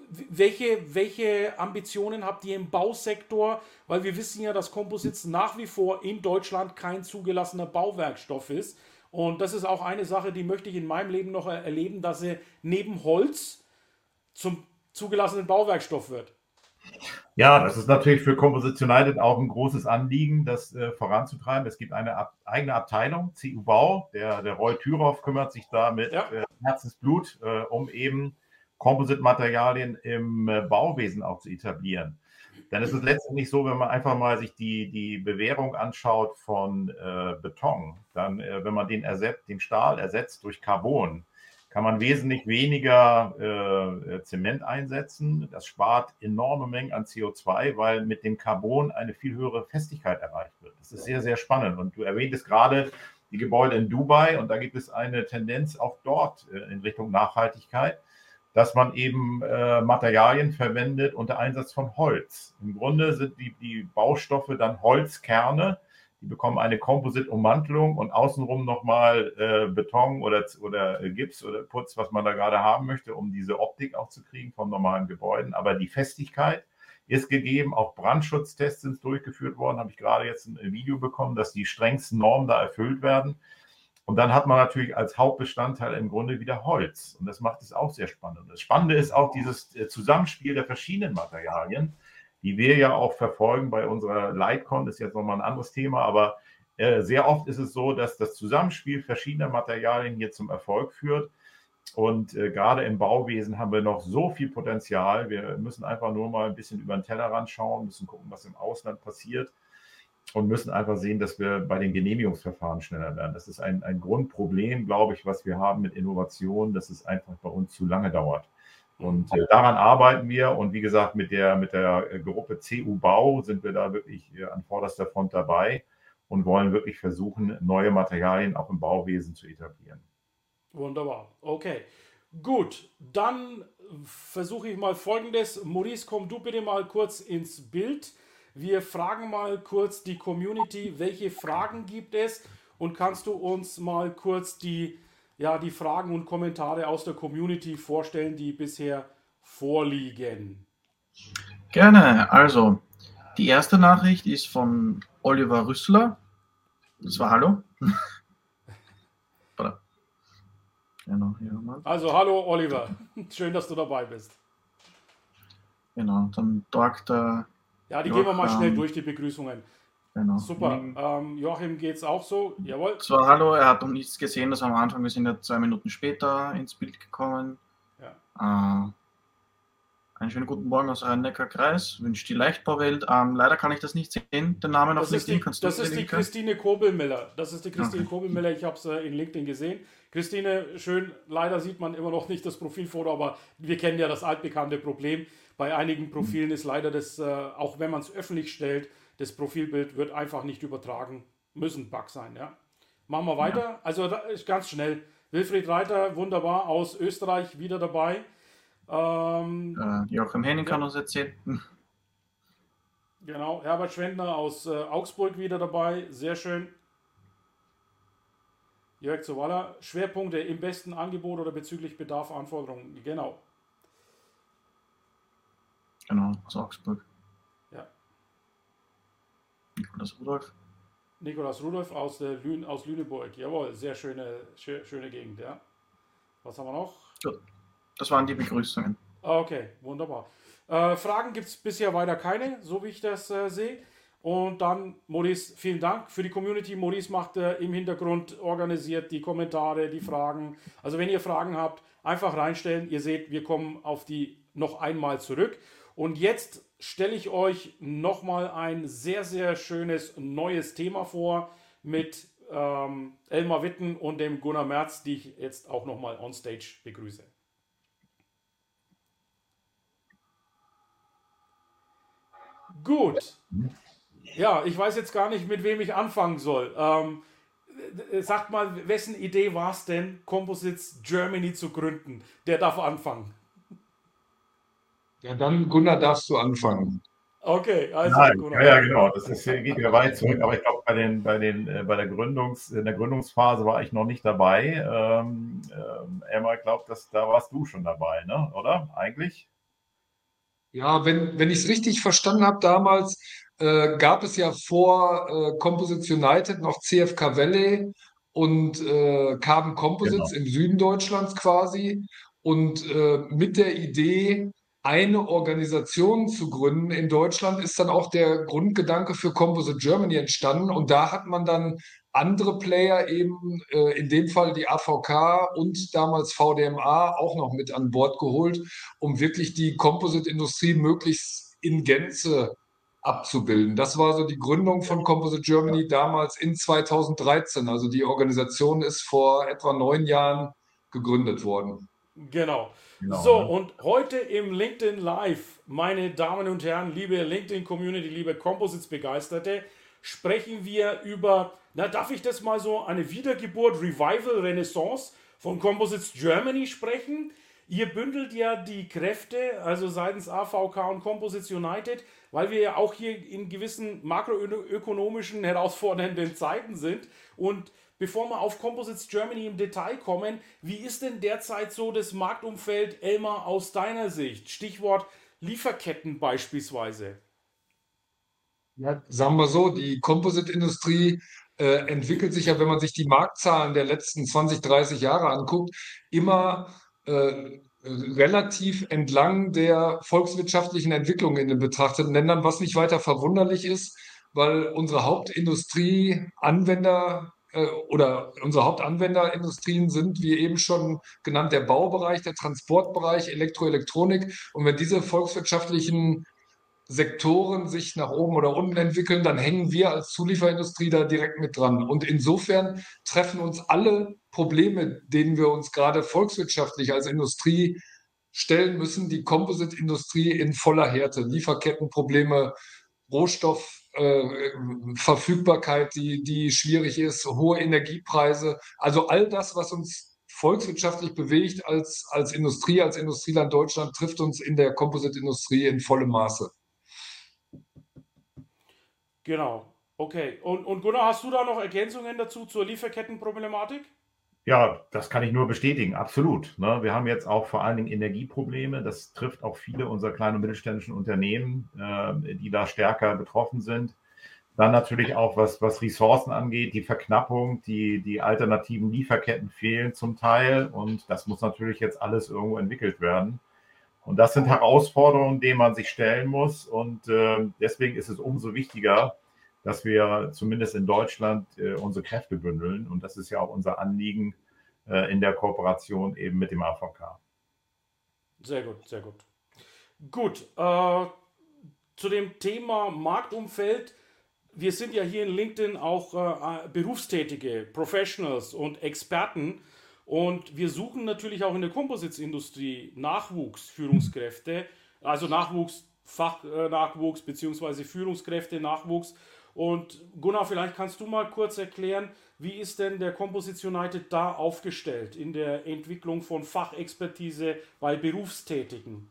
Speaker 1: Welche, welche Ambitionen habt ihr im Bausektor? Weil wir wissen ja, dass Composites nach wie vor in Deutschland kein zugelassener Bauwerkstoff ist. Und das ist auch eine Sache, die möchte ich in meinem Leben noch erleben, dass sie neben Holz zum zugelassenen Bauwerkstoff wird.
Speaker 4: Ja, das ist natürlich für Composition United auch ein großes Anliegen, das äh, voranzutreiben. Es gibt eine ab, eigene Abteilung, CU Bau. Der, der Roy Thüroff kümmert sich da mit ja. äh, Herzensblut, äh, um eben Composite-Materialien im äh, Bauwesen auch zu etablieren. Denn es ist letztendlich so, wenn man einfach mal sich die, die Bewährung anschaut von äh, Beton, dann, äh, wenn man den, ersetzt, den Stahl ersetzt durch Carbon, kann man wesentlich weniger äh, Zement einsetzen. Das spart enorme Mengen an CO2, weil mit dem Carbon eine viel höhere Festigkeit erreicht wird. Das ist sehr, sehr spannend. Und du erwähntest gerade die Gebäude in Dubai und da gibt es eine Tendenz auch dort äh, in Richtung Nachhaltigkeit dass man eben äh, Materialien verwendet unter Einsatz von Holz. Im Grunde sind die, die Baustoffe dann Holzkerne, die bekommen eine Composite-Ummantelung und außenrum nochmal äh, Beton oder, oder Gips oder Putz, was man da gerade haben möchte, um diese Optik auch zu kriegen von normalen Gebäuden. Aber die Festigkeit ist gegeben, auch Brandschutztests sind durchgeführt worden, habe ich gerade jetzt ein Video bekommen, dass die strengsten Normen da erfüllt werden. Und dann hat man natürlich als Hauptbestandteil im Grunde wieder Holz. Und das macht es auch sehr spannend. Das Spannende ist auch dieses äh, Zusammenspiel der verschiedenen Materialien, die wir ja auch verfolgen bei unserer Lightcon. Das ist jetzt nochmal ein anderes Thema, aber äh, sehr oft ist es so, dass das Zusammenspiel verschiedener Materialien hier zum Erfolg führt. Und äh, gerade im Bauwesen haben wir noch so viel Potenzial. Wir müssen einfach nur mal ein bisschen über den Tellerrand schauen, müssen gucken, was im Ausland passiert und müssen einfach sehen, dass wir bei den Genehmigungsverfahren schneller werden. Das ist ein, ein Grundproblem, glaube ich, was wir haben mit Innovation, dass es einfach bei uns zu lange dauert. Und äh, daran arbeiten wir. Und wie gesagt, mit der, mit der Gruppe CU Bau sind wir da wirklich äh, an vorderster Front dabei und wollen wirklich versuchen, neue Materialien auch im Bauwesen zu etablieren.
Speaker 1: Wunderbar. Okay. Gut, dann versuche ich mal Folgendes. Maurice, komm du bitte mal kurz ins Bild. Wir fragen mal kurz die Community, welche Fragen gibt es und kannst du uns mal kurz die, ja, die Fragen und Kommentare aus der Community vorstellen, die bisher vorliegen?
Speaker 5: Gerne. Also, die erste Nachricht ist von Oliver Rüssler. Das war Hallo.
Speaker 1: genau, also, hallo Oliver. Schön, dass du dabei bist.
Speaker 5: Genau, dann Dr.
Speaker 1: Ja, die Joachim, gehen wir mal schnell durch, die Begrüßungen. Genau. Super. Ähm, Joachim geht es auch so. Jawohl.
Speaker 5: So, hallo, er hat noch nichts gesehen, das am Anfang, wir sind ja zwei Minuten später ins Bild gekommen. Ja. Äh, einen schönen guten Morgen aus Rhein-Neckar-Kreis. Wünscht die Leichtbauwelt. Ähm, leider kann ich das nicht sehen, den Namen
Speaker 1: das auf LinkedIn. Die, Kannst du das ist die Christine Kobelmiller. Das ist die Christine okay. Kobelmiller. Ich habe es äh, in LinkedIn gesehen. Christine, schön. Leider sieht man immer noch nicht das Profilfoto, aber wir kennen ja das altbekannte Problem. Bei einigen Profilen ist leider das, äh, auch wenn man es öffentlich stellt, das Profilbild wird einfach nicht übertragen. Müssen Bug sein, ja. Machen wir weiter. Ja. Also ganz schnell. Wilfried Reiter, wunderbar, aus Österreich wieder dabei.
Speaker 5: Ähm, äh, Joachim Henning kann uns erzählen.
Speaker 1: Genau, Herbert Schwendner aus äh, Augsburg wieder dabei, sehr schön. Jörg Zawalla, Schwerpunkte im besten Angebot oder bezüglich Bedarf, Anforderungen, genau.
Speaker 5: Genau, aus Augsburg.
Speaker 1: Ja.
Speaker 5: Nikolaus Rudolf.
Speaker 1: Nikolaus Rudolf aus, der Lün aus Lüneburg, jawohl, sehr schöne, schö schöne Gegend, ja. Was haben wir noch?
Speaker 5: Gut. Das waren die Begrüßungen.
Speaker 1: Okay, wunderbar. Äh, Fragen gibt es bisher weiter keine, so wie ich das äh, sehe. Und dann, Maurice, vielen Dank für die Community. Maurice macht äh, im Hintergrund, organisiert die Kommentare, die Fragen. Also wenn ihr Fragen habt, einfach reinstellen. Ihr seht, wir kommen auf die noch einmal zurück. Und jetzt stelle ich euch nochmal ein sehr, sehr schönes neues Thema vor mit ähm, Elmar Witten und dem Gunnar Merz, die ich jetzt auch nochmal on stage begrüße. Gut. Ja, ich weiß jetzt gar nicht, mit wem ich anfangen soll. Ähm, sagt mal, wessen Idee war es denn, Composites Germany zu gründen? Der darf anfangen.
Speaker 3: Ja, dann Gunnar darfst du anfangen.
Speaker 1: Okay,
Speaker 4: also Nein, Gunnar. Ja, genau, das ist, geht ja weit zurück, aber ich glaube, bei, den, bei, den, äh, bei der, Gründungs, in der Gründungsphase war ich noch nicht dabei. Ähm, ähm, Emma, ich glaube, da warst du schon dabei, ne? oder? Eigentlich?
Speaker 3: Ja, wenn, wenn ich es richtig verstanden habe, damals äh, gab es ja vor äh, Composites United noch CFK Valley und äh, Carbon Composites genau. im Süden Deutschlands quasi. Und äh, mit der Idee, eine Organisation zu gründen in Deutschland, ist dann auch der Grundgedanke für Composite Germany entstanden. Und da hat man dann andere Player eben, äh, in dem Fall die AVK und damals VDMA auch noch mit an Bord geholt, um wirklich die Composite-Industrie möglichst in Gänze abzubilden. Das war so die Gründung von Composite Germany damals in 2013. Also die Organisation ist vor etwa neun Jahren gegründet worden.
Speaker 1: Genau. genau so, und heute im LinkedIn Live, meine Damen und Herren, liebe LinkedIn-Community, liebe Composites-Begeisterte, sprechen wir über, na, darf ich das mal so, eine Wiedergeburt, Revival, Renaissance von Composites Germany sprechen? Ihr bündelt ja die Kräfte, also seitens AVK und Composites United, weil wir ja auch hier in gewissen makroökonomischen herausfordernden Zeiten sind. Und bevor wir auf Composites Germany im Detail kommen, wie ist denn derzeit so das Marktumfeld, Elmar, aus deiner Sicht? Stichwort Lieferketten beispielsweise.
Speaker 3: Ja, sagen wir so, die Composite-Industrie äh, entwickelt sich ja, wenn man sich die Marktzahlen der letzten 20, 30 Jahre anguckt, immer äh, relativ entlang der volkswirtschaftlichen Entwicklung in den betrachteten Ländern, was nicht weiter verwunderlich ist, weil unsere Hauptindustrie Anwender oder unsere Hauptanwenderindustrien sind, wie eben schon genannt, der Baubereich, der Transportbereich, Elektroelektronik. Und wenn diese volkswirtschaftlichen Sektoren sich nach oben oder unten entwickeln, dann hängen wir als Zulieferindustrie da direkt mit dran. Und insofern treffen uns alle Probleme, denen wir uns gerade volkswirtschaftlich als Industrie stellen müssen, die Composite-Industrie in voller Härte. Lieferkettenprobleme, Rohstoffverfügbarkeit, äh, die, die schwierig ist, hohe Energiepreise. Also all das, was uns volkswirtschaftlich bewegt als, als Industrie, als Industrieland Deutschland, trifft uns in der Composite-Industrie in vollem Maße.
Speaker 1: Genau. Okay. Und, und Gunnar, hast du da noch Ergänzungen dazu zur Lieferkettenproblematik?
Speaker 4: Ja, das kann ich nur bestätigen, absolut. Ne? Wir haben jetzt auch vor allen Dingen Energieprobleme. Das trifft auch viele unserer kleinen und mittelständischen Unternehmen, äh, die da stärker betroffen sind. Dann natürlich auch, was, was Ressourcen angeht, die Verknappung, die, die alternativen Lieferketten fehlen zum Teil. Und das muss natürlich jetzt alles irgendwo entwickelt werden. Und das sind Herausforderungen, denen man sich stellen muss. Und äh, deswegen ist es umso wichtiger, dass wir zumindest in Deutschland äh, unsere Kräfte bündeln. Und das ist ja auch unser Anliegen äh, in der Kooperation eben mit dem AVK.
Speaker 1: Sehr gut, sehr gut. Gut, äh, zu dem Thema Marktumfeld. Wir sind ja hier in LinkedIn auch äh, Berufstätige, Professionals und Experten. Und wir suchen natürlich auch in der Composites-Industrie Nachwuchs, Führungskräfte, also Nachwuchs, Fachnachwuchs äh, beziehungsweise Führungskräfte, Nachwuchs. Und Gunnar, vielleicht kannst du mal kurz erklären, wie ist denn der Composites United da aufgestellt in der Entwicklung von Fachexpertise bei Berufstätigen?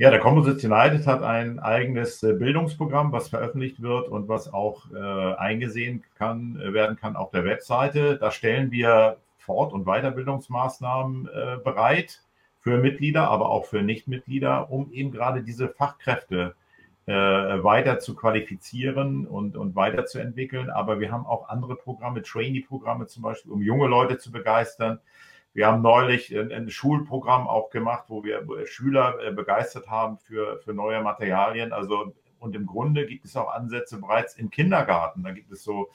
Speaker 4: Ja, der Composites United hat ein eigenes äh, Bildungsprogramm, was veröffentlicht wird und was auch äh, eingesehen kann, äh, werden kann auf der Webseite. Da stellen wir Fort- und Weiterbildungsmaßnahmen äh, bereit für Mitglieder, aber auch für Nichtmitglieder, um eben gerade diese Fachkräfte äh, weiter zu qualifizieren und, und weiterzuentwickeln. Aber wir haben auch andere Programme, Trainee-Programme zum Beispiel, um junge Leute zu begeistern. Wir haben neulich ein, ein Schulprogramm auch gemacht, wo wir Schüler äh, begeistert haben für, für neue Materialien. Also, und im Grunde gibt es auch Ansätze bereits im Kindergarten. Da gibt es so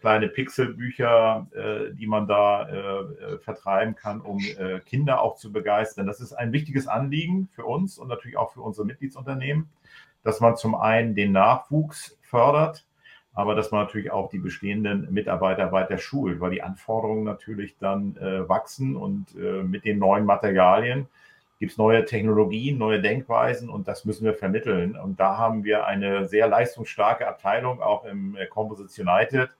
Speaker 4: kleine Pixelbücher, äh, die man da äh, äh, vertreiben kann, um äh, Kinder auch zu begeistern. Das ist ein wichtiges Anliegen für uns und natürlich auch für unsere Mitgliedsunternehmen, dass man zum einen den Nachwuchs fördert, aber dass man natürlich auch die bestehenden Mitarbeiter weiter schult, weil die Anforderungen natürlich dann äh, wachsen und äh, mit den neuen Materialien gibt es neue Technologien, neue Denkweisen und das müssen wir vermitteln. Und da haben wir eine sehr leistungsstarke Abteilung auch im Composites United,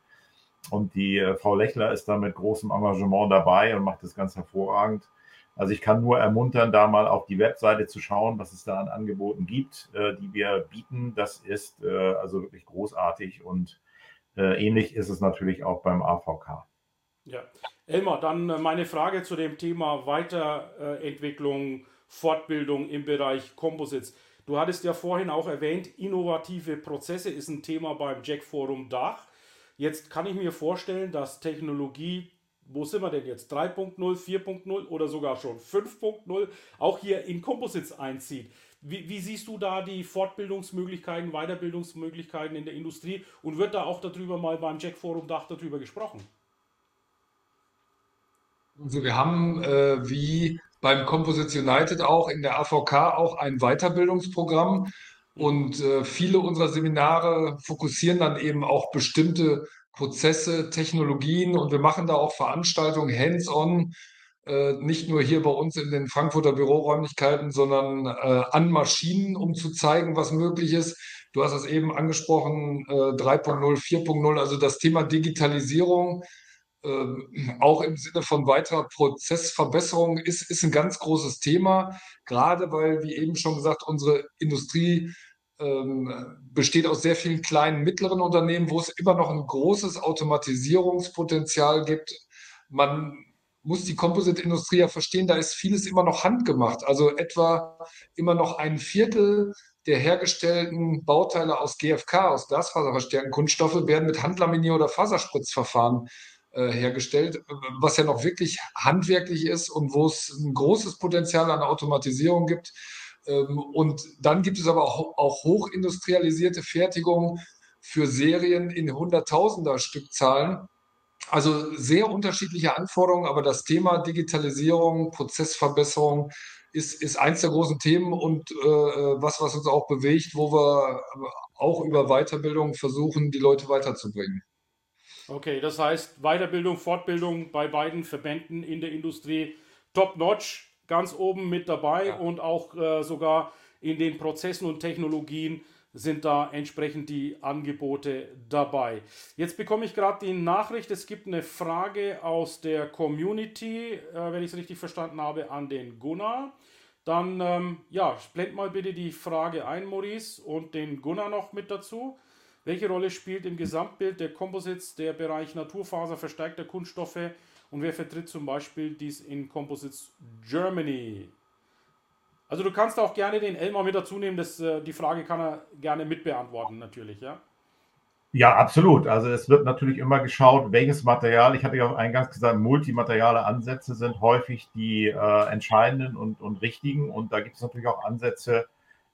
Speaker 4: und die äh, Frau Lechler ist da mit großem Engagement dabei und macht das ganz hervorragend. Also ich kann nur ermuntern, da mal auf die Webseite zu schauen, was es da an Angeboten gibt, äh, die wir bieten. Das ist äh, also wirklich großartig und ähnlich ist es natürlich auch beim AVK.
Speaker 1: Ja, Elmar, dann meine Frage zu dem Thema Weiterentwicklung, Fortbildung im Bereich Composites. Du hattest ja vorhin auch erwähnt, innovative Prozesse ist ein Thema beim Jack Forum Dach. Jetzt kann ich mir vorstellen, dass Technologie, wo sind wir denn jetzt? 3.0, 4.0 oder sogar schon 5.0 auch hier in Composites einzieht. Wie, wie, siehst du da die Fortbildungsmöglichkeiten, Weiterbildungsmöglichkeiten in der Industrie und wird da auch darüber mal beim Jack Forum Dach darüber gesprochen?
Speaker 3: Also wir haben äh, wie beim Composites United auch in der AVK auch ein Weiterbildungsprogramm, und äh, viele unserer Seminare fokussieren dann eben auch bestimmte Prozesse, Technologien und wir machen da auch Veranstaltungen hands-on, äh, nicht nur hier bei uns in den Frankfurter Büroräumlichkeiten, sondern äh, an Maschinen, um zu zeigen, was möglich ist. Du hast es eben angesprochen, 3.0, 4.0, also das Thema Digitalisierung, ähm, auch im Sinne von weiterer Prozessverbesserung, ist, ist ein ganz großes Thema, gerade weil, wie eben schon gesagt, unsere Industrie besteht aus sehr vielen kleinen, mittleren Unternehmen, wo es immer noch ein großes Automatisierungspotenzial gibt. Man muss die Composite-Industrie ja verstehen, da ist vieles immer noch handgemacht. Also etwa immer noch ein Viertel der hergestellten Bauteile aus GFK, aus glasfaserverstärkten Kunststoffe, werden mit Handlaminier- oder Faserspritzverfahren äh, hergestellt, was ja noch wirklich handwerklich ist und wo es ein großes Potenzial an Automatisierung gibt. Ähm, und dann gibt es aber auch, hochindustrialisierte Fertigung für Serien in Hunderttausender Stückzahlen. Also sehr unterschiedliche Anforderungen, aber das Thema Digitalisierung, Prozessverbesserung ist, ist eins der großen Themen und äh, was, was uns auch bewegt, wo wir auch über Weiterbildung versuchen, die Leute weiterzubringen.
Speaker 1: Okay, das heißt Weiterbildung, Fortbildung bei beiden Verbänden in der Industrie top-notch ganz oben mit dabei ja. und auch äh, sogar in den Prozessen und Technologien sind da entsprechend die Angebote dabei. Jetzt bekomme ich gerade die Nachricht, es gibt eine Frage aus der Community, äh, wenn ich es richtig verstanden habe, an den Gunnar. Dann, ähm, ja, blend mal bitte die Frage ein, Maurice, und den Gunnar noch mit dazu. Welche Rolle spielt im Gesamtbild der Composites der Bereich Naturfaser verstärkter Kunststoffe und wer vertritt zum Beispiel dies in Composites Germany? Also du kannst auch gerne den Elmar mit dazu nehmen, das, äh, die Frage kann er gerne mitbeantworten natürlich, ja?
Speaker 4: Ja, absolut. Also es wird natürlich immer geschaut, welches Material, ich hatte ja auch eingangs gesagt, multimateriale Ansätze sind häufig die äh, entscheidenden und, und richtigen. Und da gibt es natürlich auch Ansätze,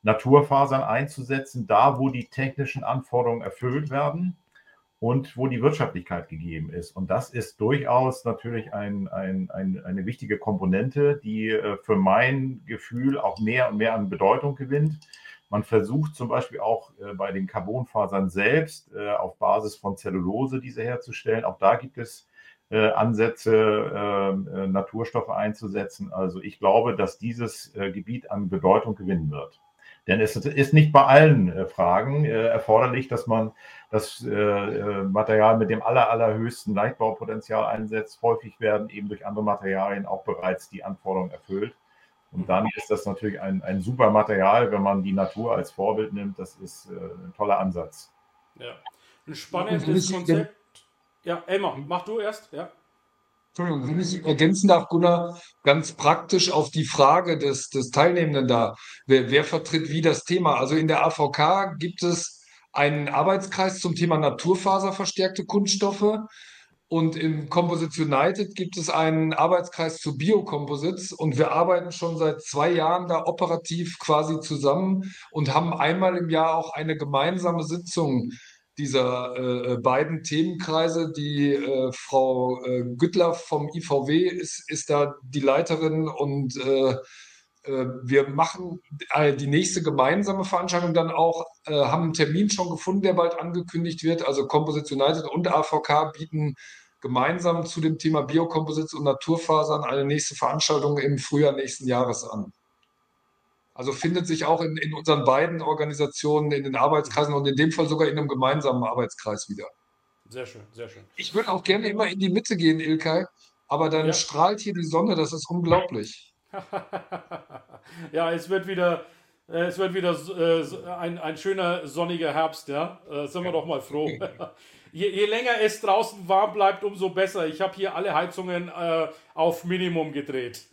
Speaker 4: Naturfasern einzusetzen, da wo die technischen Anforderungen erfüllt werden und wo die Wirtschaftlichkeit gegeben ist. Und das ist durchaus natürlich ein, ein, ein, eine wichtige Komponente, die äh, für mein Gefühl auch mehr und mehr an Bedeutung gewinnt. Man versucht zum Beispiel auch äh, bei den Carbonfasern selbst äh, auf Basis von Zellulose diese herzustellen. Auch da gibt es Ansätze, Naturstoffe einzusetzen. Also ich glaube, dass dieses Gebiet an Bedeutung gewinnen wird. Denn es ist nicht bei allen äh, Fragen äh, erforderlich, dass man das äh, Material mit dem aller, allerhöchsten Leichtbaupotenzial einsetzt. Häufig werden eben durch andere Materialien auch bereits die Anforderungen erfüllt. Und dann ist das natürlich ein, ein super Material, wenn man die Natur als Vorbild nimmt. Das ist ein toller Ansatz.
Speaker 1: Ja, ein spannendes Konzept. Ja, Elmar, mach du erst, ja.
Speaker 3: Entschuldigung, wenn ich ergänzen darf, Gunnar, ganz praktisch auf die Frage des, des Teilnehmenden da. Wer, wer vertritt wie das Thema? Also in der AVK gibt es einen Arbeitskreis zum Thema naturfaserverstärkte Kunststoffe. Und im Composites United gibt es einen Arbeitskreis zu Biocomposites und wir arbeiten schon seit zwei Jahren da operativ quasi zusammen und haben einmal im Jahr auch eine gemeinsame Sitzung dieser äh, äh, beiden Themenkreise. Die äh, Frau äh, Güttler vom IVW ist, ist da die Leiterin und äh, äh, wir machen die nächste gemeinsame Veranstaltung dann auch, haben einen Termin schon gefunden, der bald angekündigt wird. Also Composites United und AVK bieten gemeinsam zu dem Thema Biokomposites und Naturfasern eine nächste Veranstaltung im Frühjahr nächsten Jahres an. Also findet sich auch in, in unseren beiden Organisationen, in den Arbeitskreisen und in dem Fall sogar in einem gemeinsamen Arbeitskreis wieder.
Speaker 1: Sehr schön, sehr schön.
Speaker 3: Ich würde auch gerne immer in die Mitte gehen, Ilkay, aber dann ja. strahlt hier die Sonne, das ist unglaublich.
Speaker 1: ja, es wird wieder, äh, es wird wieder äh, ein, ein schöner sonniger Herbst, ja. Äh, sind wir doch mal froh. je, je, länger es draußen warm bleibt, umso besser. Ich habe hier alle Heizungen äh, auf Minimum gedreht.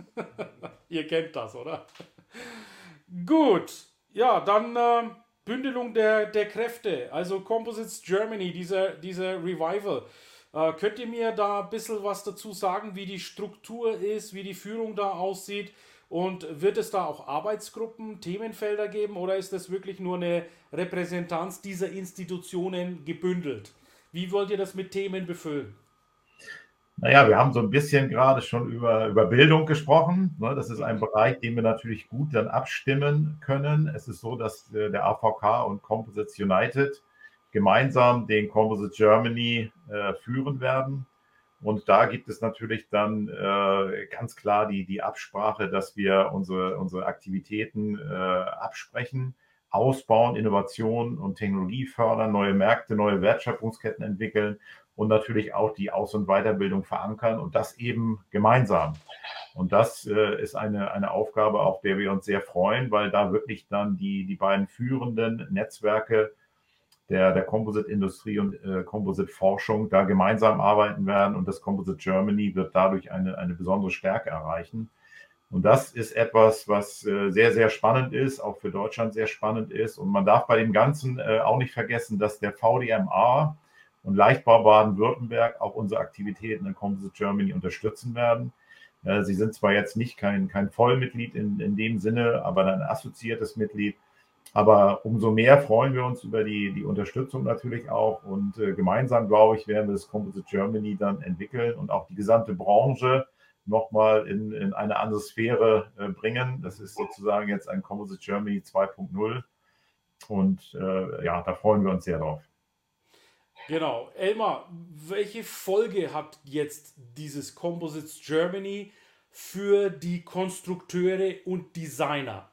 Speaker 1: Ihr kennt das, oder? Gut, ja, dann äh, Bündelung der, der Kräfte, also Composites Germany, dieser, dieser Revival. Äh, könnt ihr mir da ein bisschen was dazu sagen, wie die Struktur ist, wie die Führung da aussieht? Und wird es da auch Arbeitsgruppen, Themenfelder geben oder ist das wirklich nur eine Repräsentanz dieser Institutionen gebündelt? Wie wollt ihr das mit Themen befüllen?
Speaker 4: Naja, wir haben so ein bisschen gerade schon über, über Bildung gesprochen. Ne? Das ist ein Bereich, den wir natürlich gut dann abstimmen können. Es ist so, dass äh, der AVK und Composites United gemeinsam den Composite Germany äh, führen werden. Und da gibt es natürlich dann äh, ganz klar die, die Absprache, dass wir unsere, unsere Aktivitäten absprechen, ausbauen, Innovation und Technologie fördern, neue Märkte, neue Wertschöpfungsketten entwickeln und natürlich auch die Aus- und Weiterbildung verankern und das eben gemeinsam. Und das äh, ist eine, eine Aufgabe, auf der wir uns sehr freuen, weil da wirklich dann die, die beiden führenden Netzwerke der, der Composite-Industrie und äh, Composite-Forschung da gemeinsam arbeiten werden und das Composite Germany wird dadurch eine, eine besondere Stärke erreichen. Und das ist etwas, was äh, sehr, sehr spannend ist, auch für Deutschland sehr spannend ist. Und man darf bei dem Ganzen äh, auch nicht vergessen, dass der VDMA, und Leichtbau Baden-Württemberg auch unsere Aktivitäten in Composite Germany unterstützen werden. Sie sind zwar jetzt nicht kein, kein Vollmitglied in, in dem Sinne, aber ein assoziiertes Mitglied. Aber umso mehr freuen wir uns über die, die Unterstützung natürlich auch. Und äh, gemeinsam, glaube ich, werden wir das Composite Germany dann entwickeln und auch die gesamte Branche nochmal in, in eine andere Sphäre äh, bringen. Das ist sozusagen jetzt ein Composite Germany 2.0. Und äh, ja, da freuen wir uns sehr drauf.
Speaker 1: Genau. Elmar, welche Folge hat jetzt dieses Composites Germany für die Konstrukteure und Designer?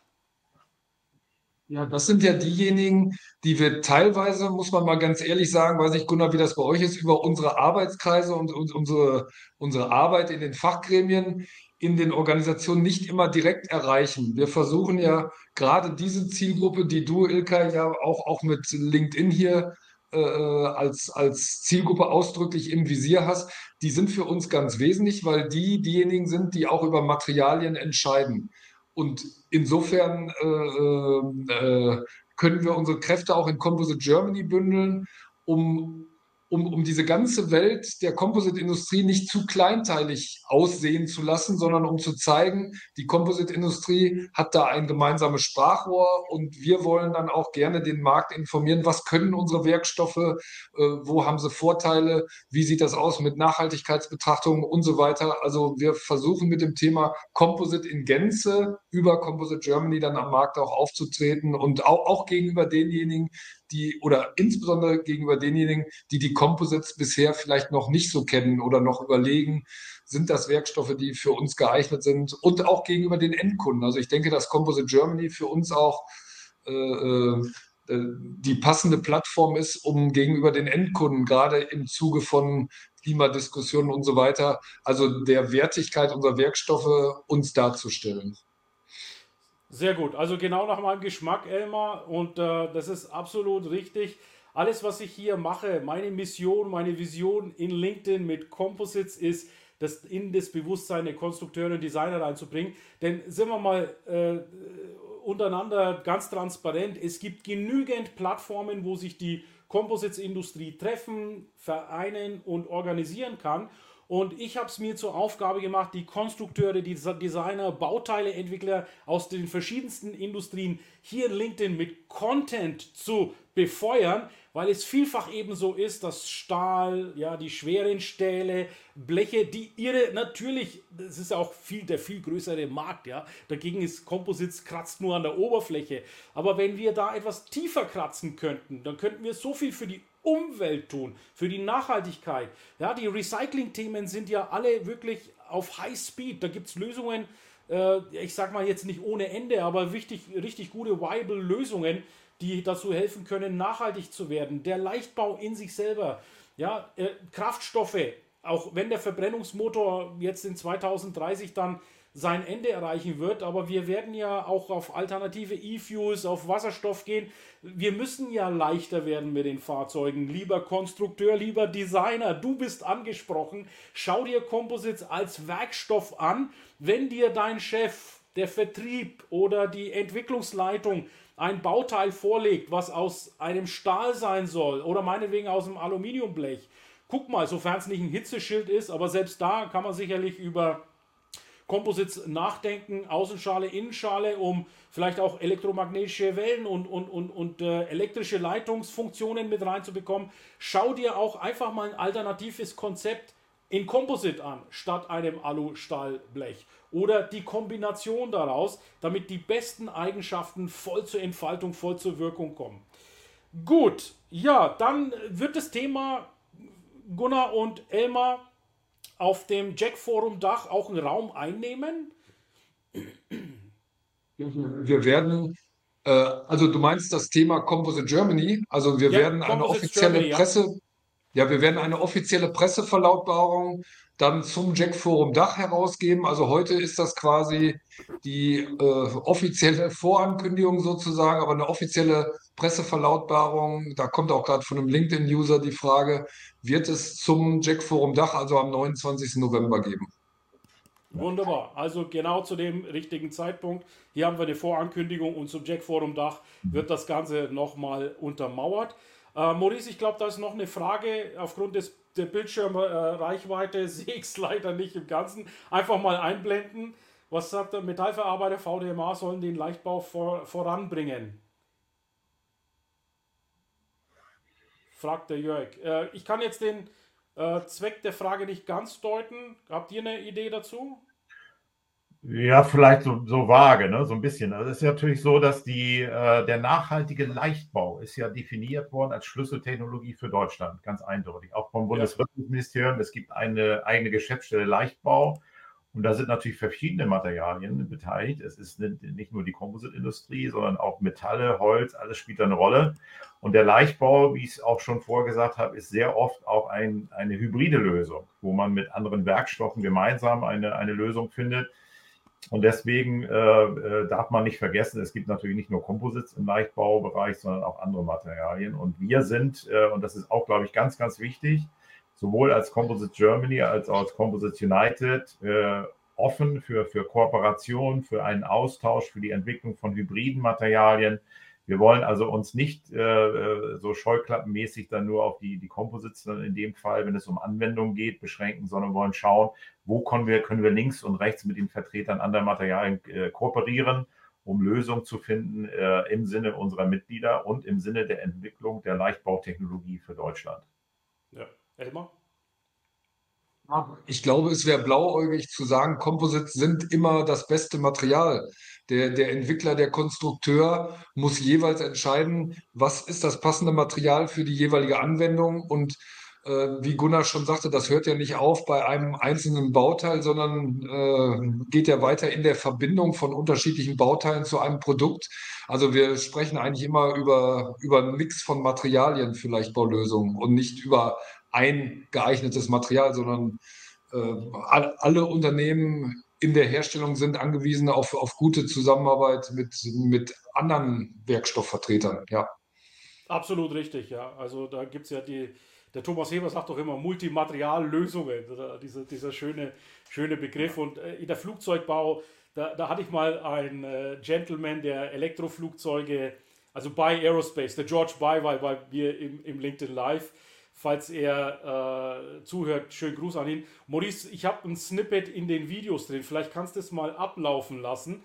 Speaker 3: Ja, das sind ja diejenigen, die wir teilweise, muss man mal ganz ehrlich sagen, weiß ich, Gunnar, wie das bei euch ist, über unsere Arbeitskreise und, und unsere, unsere Arbeit in den Fachgremien in den Organisationen nicht immer direkt erreichen. Wir versuchen ja gerade diese Zielgruppe, die du, Ilka, ja auch, auch mit LinkedIn hier äh, als, als Zielgruppe ausdrücklich im Visier hast, die sind für uns ganz wesentlich, weil die diejenigen sind, die auch über Materialien entscheiden. Und insofern äh, äh, können wir unsere Kräfte auch in Composite Germany bündeln, um um, um diese ganze Welt der Composite-Industrie nicht zu kleinteilig aussehen zu lassen, sondern um zu zeigen, die Composite-Industrie hat da ein gemeinsames Sprachrohr und wir wollen dann auch gerne den Markt informieren, was können unsere Werkstoffe, äh, wo haben sie Vorteile, wie sieht das aus mit Nachhaltigkeitsbetrachtungen und so weiter. Also wir versuchen mit dem Thema Composite in Gänze über Composite Germany dann am Markt auch aufzutreten und auch, auch gegenüber denjenigen, die oder insbesondere gegenüber denjenigen, die die Composites bisher vielleicht noch nicht so kennen oder noch überlegen, sind das Werkstoffe, die für uns geeignet sind und auch gegenüber den Endkunden. Also ich denke, dass Composite Germany für uns auch äh, äh, die passende Plattform ist, um gegenüber den Endkunden, gerade im Zuge von Klimadiskussionen und so weiter, also der Wertigkeit unserer Werkstoffe uns darzustellen.
Speaker 1: Sehr gut. Also genau nach meinem Geschmack, Elmar. Und äh, das ist absolut richtig. Alles, was ich hier mache, meine Mission, meine Vision in LinkedIn mit Composites ist, das in das Bewusstsein der Konstrukteure und Designer reinzubringen. Denn sind wir mal äh, untereinander ganz transparent, es gibt genügend Plattformen, wo sich die Composites-Industrie treffen, vereinen und organisieren kann. Und ich habe es mir zur Aufgabe gemacht, die Konstrukteure, die Designer, Bauteileentwickler aus den verschiedensten Industrien hier in LinkedIn mit Content zu befeuern, weil es vielfach eben so ist, dass Stahl, ja, die schweren Stähle, Bleche, die ihre natürlich, das ist auch viel der viel größere Markt, ja. Dagegen ist Composites kratzt nur an der Oberfläche. Aber wenn wir da etwas tiefer kratzen könnten, dann könnten wir so viel für die Umwelt tun, für die Nachhaltigkeit. Ja, die Recycling-Themen sind ja alle wirklich auf High Speed. Da gibt es Lösungen, äh, ich sag mal jetzt nicht ohne Ende, aber richtig, richtig gute, viable Lösungen, die dazu helfen können, nachhaltig zu werden. Der Leichtbau in sich selber, ja, äh, Kraftstoffe, auch wenn der Verbrennungsmotor jetzt in 2030 dann sein Ende erreichen wird, aber wir werden ja auch auf alternative E-Fuels, auf Wasserstoff gehen. Wir müssen ja leichter werden mit den Fahrzeugen. Lieber Konstrukteur, lieber Designer, du bist angesprochen. Schau dir Composites als Werkstoff an. Wenn dir dein Chef, der Vertrieb oder die Entwicklungsleitung ein Bauteil vorlegt, was aus einem Stahl sein soll oder meinetwegen aus einem Aluminiumblech. Guck mal, sofern es nicht ein Hitzeschild ist, aber selbst da kann man sicherlich über Composites nachdenken, Außenschale, Innenschale, um vielleicht auch elektromagnetische Wellen und, und, und, und äh, elektrische Leitungsfunktionen mit reinzubekommen. Schau dir auch einfach mal ein alternatives Konzept in Composite an, statt einem Alu-Stahlblech oder die Kombination daraus, damit die besten Eigenschaften voll zur Entfaltung, voll zur Wirkung kommen. Gut, ja, dann wird das Thema Gunnar und Elmar auf dem Jack Forum Dach auch einen Raum einnehmen?
Speaker 3: Wir werden, äh, also du meinst das Thema Composite Germany, also wir ja, werden eine offizielle Germany, Presse, ja. ja, wir werden eine offizielle Presseverlautbarung dann zum Jack Forum Dach herausgeben. Also heute ist das quasi die äh, offizielle Vorankündigung sozusagen, aber eine offizielle Presseverlautbarung. Da kommt auch gerade von einem LinkedIn-User die Frage, wird es zum Jack Forum Dach also am 29. November geben?
Speaker 1: Wunderbar. Also genau zu dem richtigen Zeitpunkt. Hier haben wir eine Vorankündigung und zum Jack Forum Dach wird das Ganze nochmal untermauert. Äh, Maurice, ich glaube, da ist noch eine Frage aufgrund des der Bildschirmreichweite sehe ich es leider nicht im Ganzen. Einfach mal einblenden. Was sagt der Metallverarbeiter VDMA sollen den Leichtbau vor, voranbringen? Fragt der Jörg. Äh, ich kann jetzt den äh, Zweck der Frage nicht ganz deuten. Habt ihr eine Idee dazu?
Speaker 4: Ja, vielleicht so, so vage, ne? so ein bisschen. Also es ist natürlich so, dass die, äh, der nachhaltige Leichtbau ist ja definiert worden als Schlüsseltechnologie für Deutschland, ganz eindeutig. Auch vom Bundeswirtschaftsministerium. Es gibt eine eigene Geschäftsstelle Leichtbau und da sind natürlich verschiedene Materialien beteiligt. Es ist nicht nur die Kompositindustrie, sondern auch Metalle, Holz, alles spielt eine Rolle. Und der Leichtbau, wie ich es auch schon vorher gesagt habe, ist sehr oft auch ein, eine hybride Lösung, wo man mit anderen Werkstoffen gemeinsam eine, eine Lösung findet und deswegen äh, äh, darf man nicht vergessen, es gibt natürlich nicht nur Composites im Leichtbaubereich, sondern auch andere Materialien. Und wir sind, äh, und das ist auch, glaube ich, ganz, ganz wichtig, sowohl als Composite Germany als auch als Composite United äh, offen für, für Kooperation, für einen Austausch, für die Entwicklung von hybriden Materialien. Wir wollen also uns nicht äh, äh, so scheuklappenmäßig dann nur auf die, die Composites in dem Fall, wenn es um Anwendungen geht, beschränken, sondern wollen schauen, wo können wir, können wir links und rechts mit den Vertretern anderer Materialien äh, kooperieren, um Lösungen zu finden äh, im Sinne unserer Mitglieder und im Sinne der Entwicklung der Leichtbautechnologie für Deutschland.
Speaker 1: Ja, Elmar?
Speaker 3: Ich glaube, es wäre blauäugig zu sagen, Composites sind immer das beste Material. Der, der Entwickler, der Konstrukteur muss jeweils entscheiden, was ist das passende Material für die jeweilige Anwendung und äh, wie Gunnar schon sagte, das hört ja nicht auf bei einem einzelnen Bauteil, sondern äh, geht ja weiter in der Verbindung von unterschiedlichen Bauteilen zu einem Produkt. Also wir sprechen eigentlich immer über, über einen Mix von Materialien für Leichtbaulösungen und nicht über ein geeignetes Material, sondern äh, alle Unternehmen in der Herstellung sind angewiesen auf, auf gute Zusammenarbeit mit, mit anderen Werkstoffvertretern. Ja.
Speaker 1: Absolut richtig, ja. Also da gibt es ja die, der Thomas Heber sagt doch immer Multimateriallösungen, dieser, dieser schöne, schöne Begriff. Und äh, in der Flugzeugbau, da, da hatte ich mal einen äh, Gentleman, der Elektroflugzeuge, also bei Aerospace, der George By, weil, weil wir im, im LinkedIn Live, falls er äh, zuhört, schönen Gruß an ihn. Maurice, ich habe ein Snippet in den Videos drin, vielleicht kannst du es mal ablaufen lassen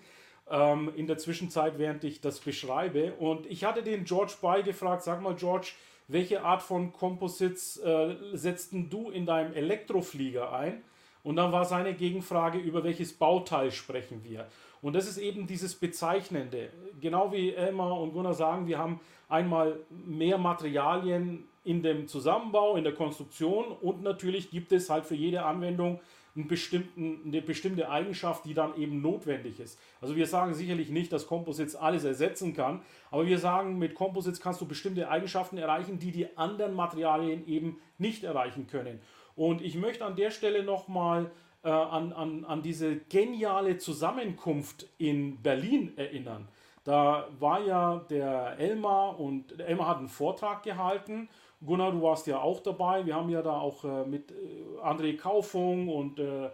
Speaker 1: ähm, in der Zwischenzeit, während ich das beschreibe. Und ich hatte den George By gefragt, sag mal George, welche Art von Composites äh, setzt du in deinem Elektroflieger ein? Und dann war seine Gegenfrage, über welches Bauteil sprechen wir? Und das ist eben dieses Bezeichnende. Genau wie Elmar und Gunnar sagen, wir haben einmal mehr Materialien in dem Zusammenbau, in der Konstruktion und natürlich gibt es halt für jede Anwendung einen bestimmten, eine bestimmte Eigenschaft, die dann eben notwendig ist. Also wir sagen sicherlich nicht, dass Composites alles ersetzen kann, aber wir sagen, mit Composites kannst du bestimmte Eigenschaften erreichen, die die anderen Materialien eben nicht erreichen können. Und ich möchte an der Stelle nochmal äh, an, an, an diese geniale Zusammenkunft in Berlin erinnern. Da war ja der Elmar und der Elmar hat einen Vortrag gehalten Gunnar, du warst ja auch dabei. Wir haben ja da auch äh, mit äh, André Kaufung und äh,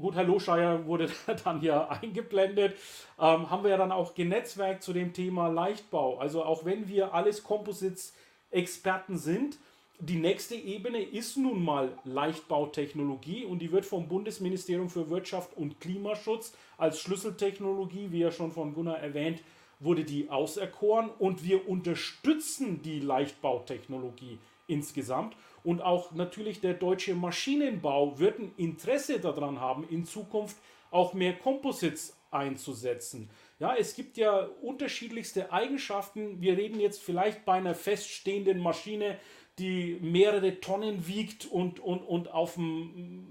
Speaker 1: gut, Herr Loscheier wurde dann ja eingeblendet. Ähm, haben wir ja dann auch genetzwerkt zu dem Thema Leichtbau. Also auch wenn wir alles Composites-Experten sind, die nächste Ebene ist nun mal Leichtbautechnologie und die wird vom Bundesministerium für Wirtschaft und Klimaschutz als Schlüsseltechnologie, wie ja schon von Gunnar erwähnt, wurde die auserkoren und wir unterstützen die Leichtbautechnologie insgesamt. Und auch natürlich der deutsche Maschinenbau wird ein Interesse daran haben, in Zukunft auch mehr Composites einzusetzen. Ja, es gibt ja unterschiedlichste Eigenschaften. Wir reden jetzt vielleicht bei einer feststehenden Maschine, die mehrere Tonnen wiegt und, und, und auf dem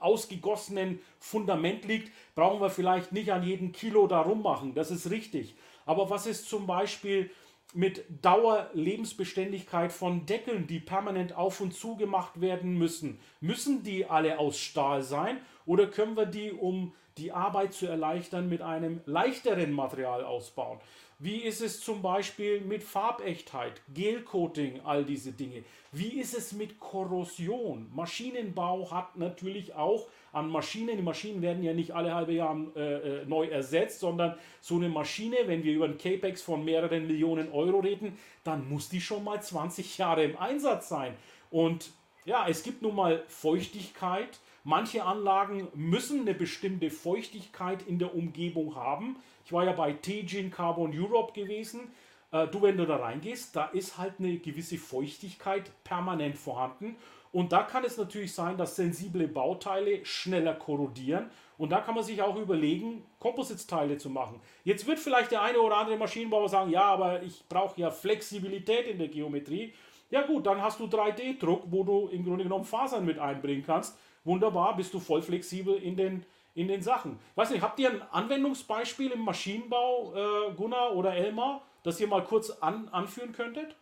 Speaker 1: ausgegossenen Fundament liegt, brauchen wir vielleicht nicht an jedem Kilo da rummachen. Das ist richtig. Aber was ist zum Beispiel mit Dauerlebensbeständigkeit von Deckeln, die permanent auf und zu gemacht werden müssen? Müssen die alle aus Stahl sein oder können wir die, um die Arbeit zu erleichtern, mit einem leichteren Material ausbauen? Wie ist es zum Beispiel mit Farbechtheit, Gelcoating, all diese Dinge? Wie ist es mit Korrosion? Maschinenbau hat natürlich auch an Maschinen. Die Maschinen werden ja nicht alle halbe Jahre äh, äh, neu ersetzt, sondern so eine Maschine, wenn wir über einen CAPEX von mehreren Millionen Euro reden, dann muss die schon mal 20 Jahre im Einsatz sein. Und ja, es gibt nun mal Feuchtigkeit. Manche Anlagen müssen eine bestimmte Feuchtigkeit in der Umgebung haben. Ich war ja bei Tejin Carbon Europe gewesen. Äh, du, wenn du da reingehst, da ist halt eine gewisse Feuchtigkeit permanent vorhanden. Und da kann es natürlich sein, dass sensible Bauteile schneller korrodieren. Und da kann man sich auch überlegen, Composite-Teile zu machen. Jetzt wird vielleicht der eine oder andere Maschinenbauer sagen, ja, aber ich brauche ja Flexibilität in der Geometrie. Ja gut, dann hast du 3D-Druck, wo du im Grunde genommen Fasern mit einbringen kannst. Wunderbar, bist du voll flexibel in den, in den Sachen. Weiß nicht, habt ihr ein Anwendungsbeispiel im Maschinenbau, äh, Gunnar oder Elmar, das ihr mal kurz an, anführen könntet?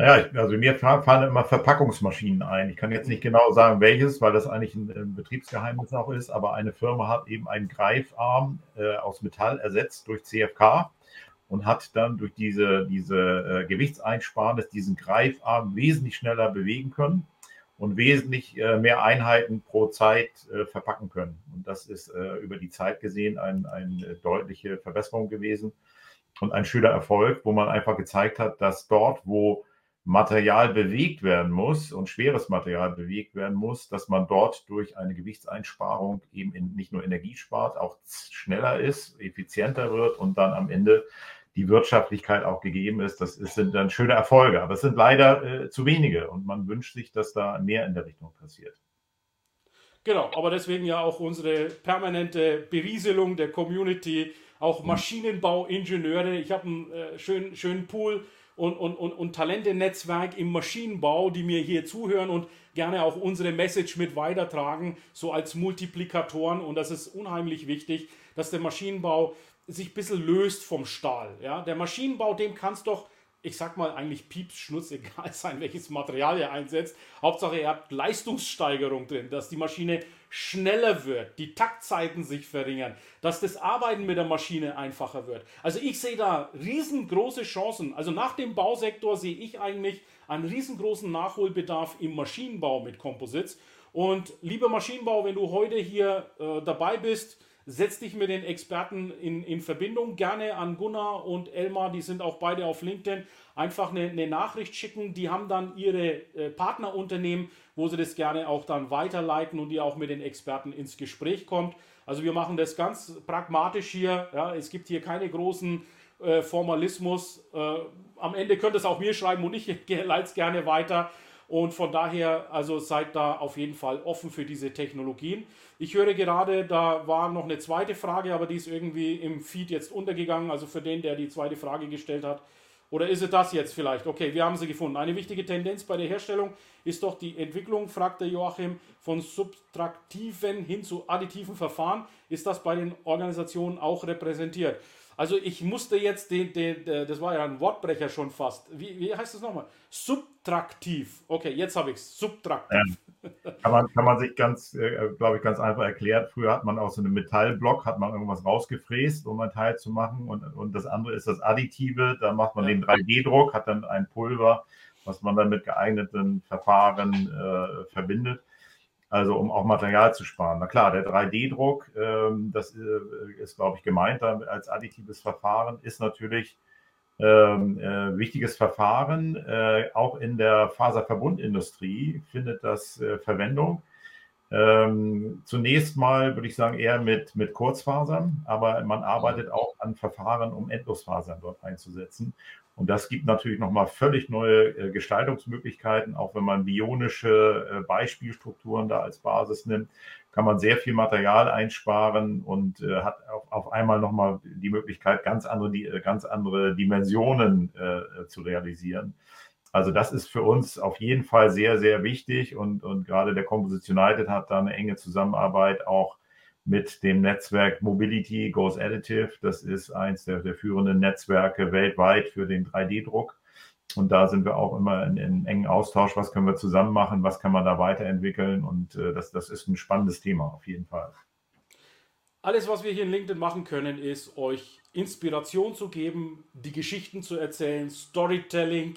Speaker 4: Naja, also mir fallen immer Verpackungsmaschinen ein. Ich kann jetzt nicht genau sagen, welches, weil das eigentlich ein, Betriebsgeheimnis auch ist, aber eine Firma hat eben einen Greifarm äh, aus Metall ersetzt durch CFK und hat dann durch diese, diese äh, Gewichtseinsparnis diesen Greifarm wesentlich schneller bewegen können und wesentlich äh, mehr Einheiten pro Zeit äh, verpacken können. Und das ist äh, über die Zeit gesehen ein, eine deutliche Verbesserung gewesen und ein schöner Erfolg, wo man einfach gezeigt hat, dass dort, wo Material bewegt werden muss und schweres Material bewegt werden muss, dass man dort durch eine Gewichtseinsparung eben in, nicht nur Energie spart, auch schneller ist, effizienter wird und dann am Ende die Wirtschaftlichkeit auch gegeben ist. Das ist, sind dann schöne Erfolge, aber es sind leider äh, zu wenige und man wünscht sich, dass da mehr in der Richtung passiert.
Speaker 1: Genau, aber deswegen ja auch unsere permanente Berieselung der Community, auch Maschinenbauingenieure. Ich habe einen äh, schönen, schönen Pool und, und, und, und Talente-Netzwerk im Maschinenbau, die mir hier zuhören und gerne auch unsere Message mit weitertragen, so als Multiplikatoren. Und das ist unheimlich wichtig, dass der Maschinenbau sich ein bisschen löst vom Stahl. Ja? Der Maschinenbau, dem kann es doch ich sag mal, eigentlich pieps, schnutz, egal sein, welches Material er einsetzt. Hauptsache, er hat Leistungssteigerung drin, dass die Maschine schneller wird, die Taktzeiten sich verringern, dass das Arbeiten mit der Maschine einfacher wird. Also ich sehe da riesengroße Chancen. Also nach dem Bausektor sehe ich eigentlich einen riesengroßen Nachholbedarf im Maschinenbau mit Composites. Und lieber Maschinenbau, wenn du heute hier äh, dabei bist, setz dich mit den Experten in, in Verbindung. Gerne an Gunnar und Elmar, die sind auch beide auf LinkedIn. Einfach eine, eine Nachricht schicken. Die haben dann ihre äh, Partnerunternehmen, wo sie das gerne auch dann weiterleiten und ihr auch mit den Experten ins Gespräch kommt. Also wir machen das ganz pragmatisch hier. Ja, es gibt hier keine großen äh, Formalismus. Äh, am Ende könnt ihr es auch mir schreiben und ich leite es gerne weiter. Und von daher, also seid da auf jeden Fall offen für diese Technologien. Ich höre gerade, da war noch eine zweite Frage, aber die ist irgendwie im Feed jetzt untergegangen. Also für den, der die zweite Frage gestellt hat. Oder ist es das jetzt vielleicht? Okay, wir haben sie gefunden. Eine wichtige Tendenz bei der Herstellung ist doch die Entwicklung, fragt der Joachim, von subtraktiven hin zu additiven Verfahren. Ist das bei den Organisationen auch repräsentiert? Also ich musste jetzt den, den, den, das war ja ein Wortbrecher schon fast. Wie, wie heißt das nochmal? Subtraktiv. Okay, jetzt habe ich es. Subtraktiv.
Speaker 4: Ja. Kann, man, kann man sich ganz, äh, glaube ich, ganz einfach erklären. Früher hat man aus so einem Metallblock, hat man irgendwas rausgefräst, um ein Teil zu machen. Und, und das andere ist das Additive. Da macht man ja. den 3D-Druck, hat dann ein Pulver, was man dann mit geeigneten Verfahren äh, verbindet. Also um auch Material zu sparen. Na klar, der 3D-Druck, ähm, das äh, ist, glaube ich, gemeint als additives Verfahren, ist natürlich ähm, äh, wichtiges Verfahren. Äh, auch in der Faserverbundindustrie findet das äh, Verwendung. Ähm, zunächst mal würde ich sagen eher mit, mit Kurzfasern, aber man arbeitet auch an Verfahren, um Endlosfasern dort einzusetzen. Und das gibt natürlich nochmal völlig neue äh, Gestaltungsmöglichkeiten. Auch wenn man bionische äh, Beispielstrukturen da als Basis nimmt, kann man sehr viel Material einsparen und äh, hat auf, einmal nochmal die Möglichkeit, ganz andere, ganz andere Dimensionen zu realisieren. Also das ist für uns auf jeden Fall sehr, sehr wichtig und, und gerade der Composition United hat da eine enge Zusammenarbeit auch mit dem Netzwerk Mobility Goes Additive. Das ist eins der, der führenden Netzwerke weltweit für den 3D-Druck. Und da sind wir auch immer in, in engen Austausch. Was können wir zusammen machen? Was kann man da weiterentwickeln? Und äh, das, das ist ein spannendes Thema auf jeden Fall.
Speaker 1: Alles, was wir hier in LinkedIn machen können, ist euch Inspiration zu geben, die Geschichten zu erzählen, Storytelling.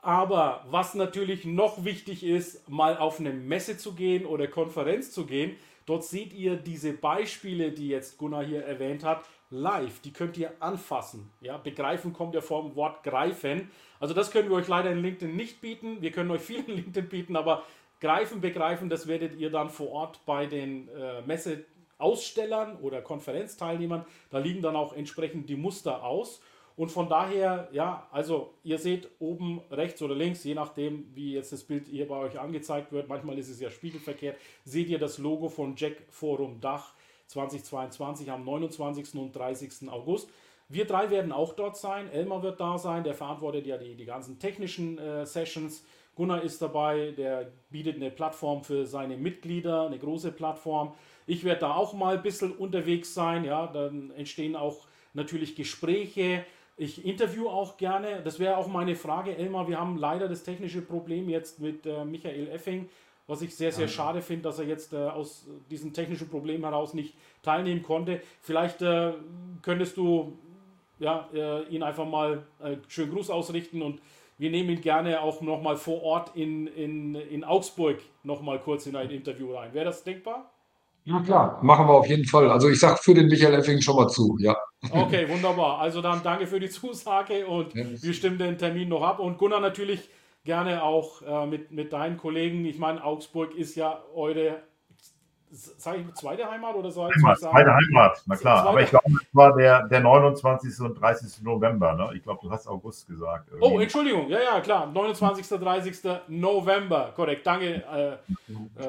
Speaker 1: Aber was natürlich noch wichtig ist, mal auf eine Messe zu gehen oder Konferenz zu gehen, Dort seht ihr diese Beispiele, die jetzt Gunnar hier erwähnt hat, live. Die könnt ihr anfassen. Ja, begreifen kommt ja vom Wort greifen. Also das können wir euch leider in LinkedIn nicht bieten. Wir können euch viel in LinkedIn bieten, aber greifen, begreifen, das werdet ihr dann vor Ort bei den äh, Messeausstellern oder Konferenzteilnehmern. Da liegen dann auch entsprechend die Muster aus. Und von daher, ja, also ihr seht oben rechts oder links, je nachdem, wie jetzt das Bild hier bei euch angezeigt wird, manchmal ist es ja spiegelverkehrt, seht ihr das Logo von Jack Forum Dach 2022 am 29. und 30. August. Wir drei werden auch dort sein. Elmar wird da sein, der verantwortet ja die, die ganzen technischen äh, Sessions. Gunnar ist dabei, der bietet eine Plattform für seine Mitglieder, eine große Plattform. Ich werde da auch mal ein bisschen unterwegs sein. Ja, dann entstehen auch natürlich Gespräche. Ich interview auch gerne. Das wäre auch meine Frage, Elmar. Wir haben leider das technische Problem jetzt mit äh, Michael Effing, was ich sehr, sehr ja. schade finde, dass er jetzt äh, aus diesem technischen Problem heraus nicht teilnehmen konnte. Vielleicht äh, könntest du ja, äh, ihn einfach mal äh, schönen Gruß ausrichten und wir nehmen ihn gerne auch nochmal vor Ort in, in, in Augsburg nochmal kurz in ein Interview rein. Wäre das denkbar?
Speaker 3: Ja, klar, machen wir auf jeden Fall. Also ich sage für den Michael Effing schon mal zu, ja.
Speaker 1: Okay, wunderbar. Also dann danke für die Zusage und ja, wir stimmen den Termin noch ab. Und Gunnar natürlich gerne auch äh, mit, mit deinen Kollegen. Ich meine, Augsburg ist ja eure sage ich zweite Heimat oder soll
Speaker 4: ich sagen? Zweite Heimat, na klar. Zweite. Aber ich glaube, es war der, der 29. und 30. November. Ne? Ich glaube, du hast August gesagt.
Speaker 1: Irgendwie. Oh, Entschuldigung. Ja, ja, klar. 29. 30. November. Korrekt. Danke, äh,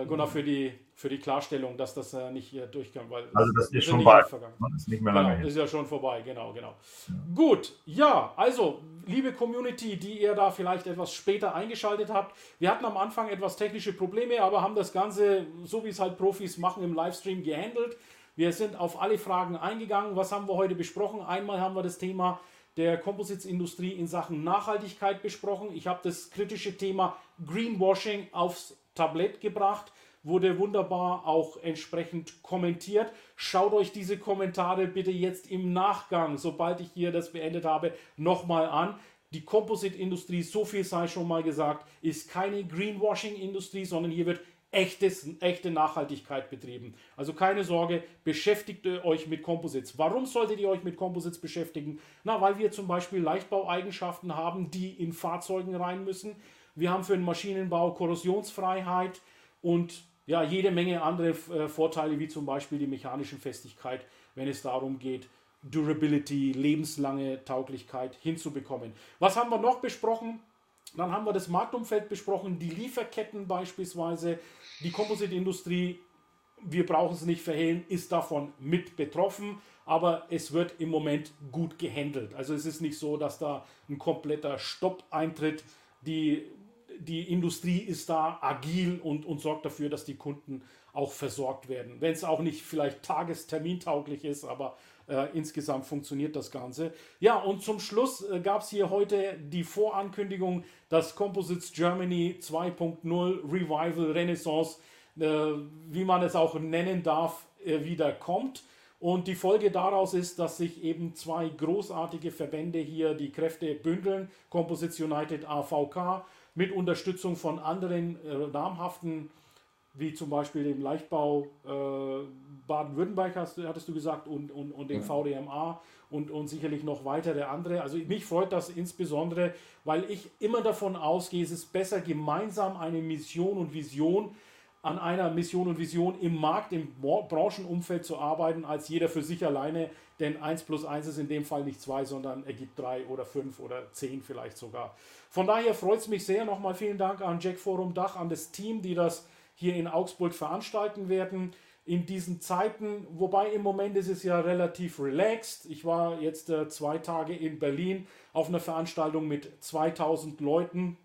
Speaker 1: äh, Gunnar, für die, für die Klarstellung, dass das äh, nicht hier durchkam. Weil
Speaker 4: also, das ist schon bald. Das ist nicht mehr lange.
Speaker 1: Genau, ist ja schon vorbei. Genau, genau. Ja. Gut. Ja, also, liebe Community, die ihr da vielleicht etwas später eingeschaltet habt, wir hatten am Anfang etwas technische Probleme, aber haben das Ganze, so wie es halt Profis machen, im Livestream gehandelt. Wir sind auf alle Fragen eingegangen. Was haben wir heute besprochen? Einmal haben wir das Thema der Composites-Industrie in Sachen Nachhaltigkeit besprochen. Ich habe das kritische Thema Greenwashing aufs Tablett gebracht wurde wunderbar auch entsprechend kommentiert. Schaut euch diese Kommentare bitte jetzt im Nachgang, sobald ich hier das beendet habe, nochmal an. Die Composite-Industrie, so viel sei schon mal gesagt, ist keine Greenwashing-Industrie, sondern hier wird echtes, echte Nachhaltigkeit betrieben. Also keine Sorge, beschäftigt euch mit Composites. Warum solltet ihr euch mit Composites beschäftigen? Na, weil wir zum Beispiel Leichtbaueigenschaften haben, die in Fahrzeugen rein müssen. Wir haben für den Maschinenbau Korrosionsfreiheit und ja, jede Menge andere äh, Vorteile, wie zum Beispiel die mechanische Festigkeit, wenn es darum geht, Durability, lebenslange Tauglichkeit hinzubekommen. Was haben wir noch besprochen? Dann haben wir das Marktumfeld besprochen, die Lieferketten beispielsweise, die Composite-Industrie, wir brauchen es nicht verhehlen, ist davon mit betroffen, aber es wird im Moment gut gehandelt. Also es ist nicht so, dass da ein kompletter Stopp eintritt. Die die Industrie ist da agil und, und sorgt dafür, dass die Kunden auch versorgt werden. Wenn es auch nicht vielleicht tagestermintauglich ist, aber äh, insgesamt funktioniert das Ganze. Ja, und zum Schluss äh, gab es hier heute die Vorankündigung, dass Composites Germany 2.0 Revival Renaissance, äh, wie man es auch nennen darf, äh, wieder kommt. Und die Folge daraus ist, dass sich eben zwei großartige Verbände hier die Kräfte bündeln. Composites United AVK mit Unterstützung von anderen äh, namhaften, wie zum Beispiel dem Leichtbau äh, Baden-Württemberg, hattest du gesagt, und, und, und dem ja. VDMA und, und sicherlich noch weitere andere. Also mich freut das insbesondere, weil ich immer davon ausgehe, es ist besser, gemeinsam eine Mission und Vision an einer Mission und Vision im Markt, im Branchenumfeld zu arbeiten, als jeder für sich alleine. Denn 1 plus 1 ist in dem Fall nicht 2, sondern ergibt 3 oder 5 oder 10 vielleicht sogar. Von daher freut es mich sehr. Nochmal vielen Dank an Jack Forum Dach, an das Team, die das hier in Augsburg veranstalten werden. In diesen Zeiten, wobei im Moment ist es ja relativ relaxed. Ich war jetzt äh, zwei Tage in Berlin auf einer Veranstaltung mit 2000 Leuten.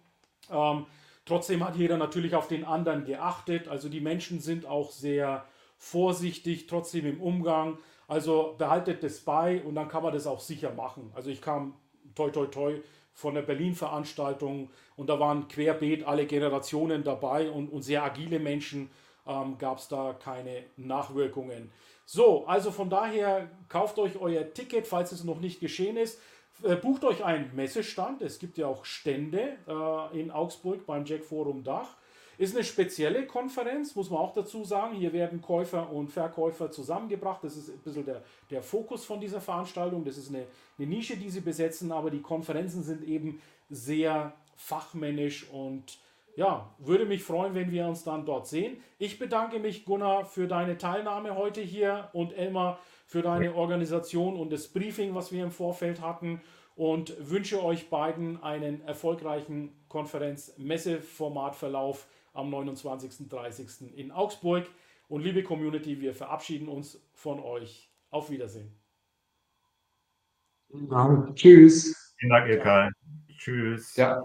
Speaker 1: Ähm, Trotzdem hat jeder natürlich auf den anderen geachtet. Also die Menschen sind auch sehr vorsichtig, trotzdem im Umgang. Also behaltet das bei und dann kann man das auch sicher machen. Also ich kam toi toi toi von der Berlin-Veranstaltung und da waren querbeet alle Generationen dabei und, und sehr agile Menschen. Ähm, Gab es da keine Nachwirkungen. So, also von daher kauft euch euer Ticket, falls es noch nicht geschehen ist. Äh, bucht euch einen Messestand. Es gibt ja auch Stände äh, in Augsburg beim Jack Forum Dach. Ist eine spezielle Konferenz, muss man auch dazu sagen. Hier werden Käufer und Verkäufer zusammengebracht. Das ist ein bisschen der, der Fokus von dieser Veranstaltung. Das ist eine, eine Nische, die sie besetzen, aber die Konferenzen sind eben sehr fachmännisch und ja, würde mich freuen, wenn wir uns dann dort sehen. Ich bedanke mich, Gunnar, für deine Teilnahme heute hier und Elmar für deine Organisation und das Briefing, was wir im Vorfeld hatten und wünsche euch beiden einen erfolgreichen Konferenz-Messeformatverlauf am 29. 30. in Augsburg. Und liebe Community, wir verabschieden uns von euch. Auf Wiedersehen.
Speaker 3: Ja, tschüss.
Speaker 4: Vielen Dank, Ilkay. Tschüss.
Speaker 3: Ja.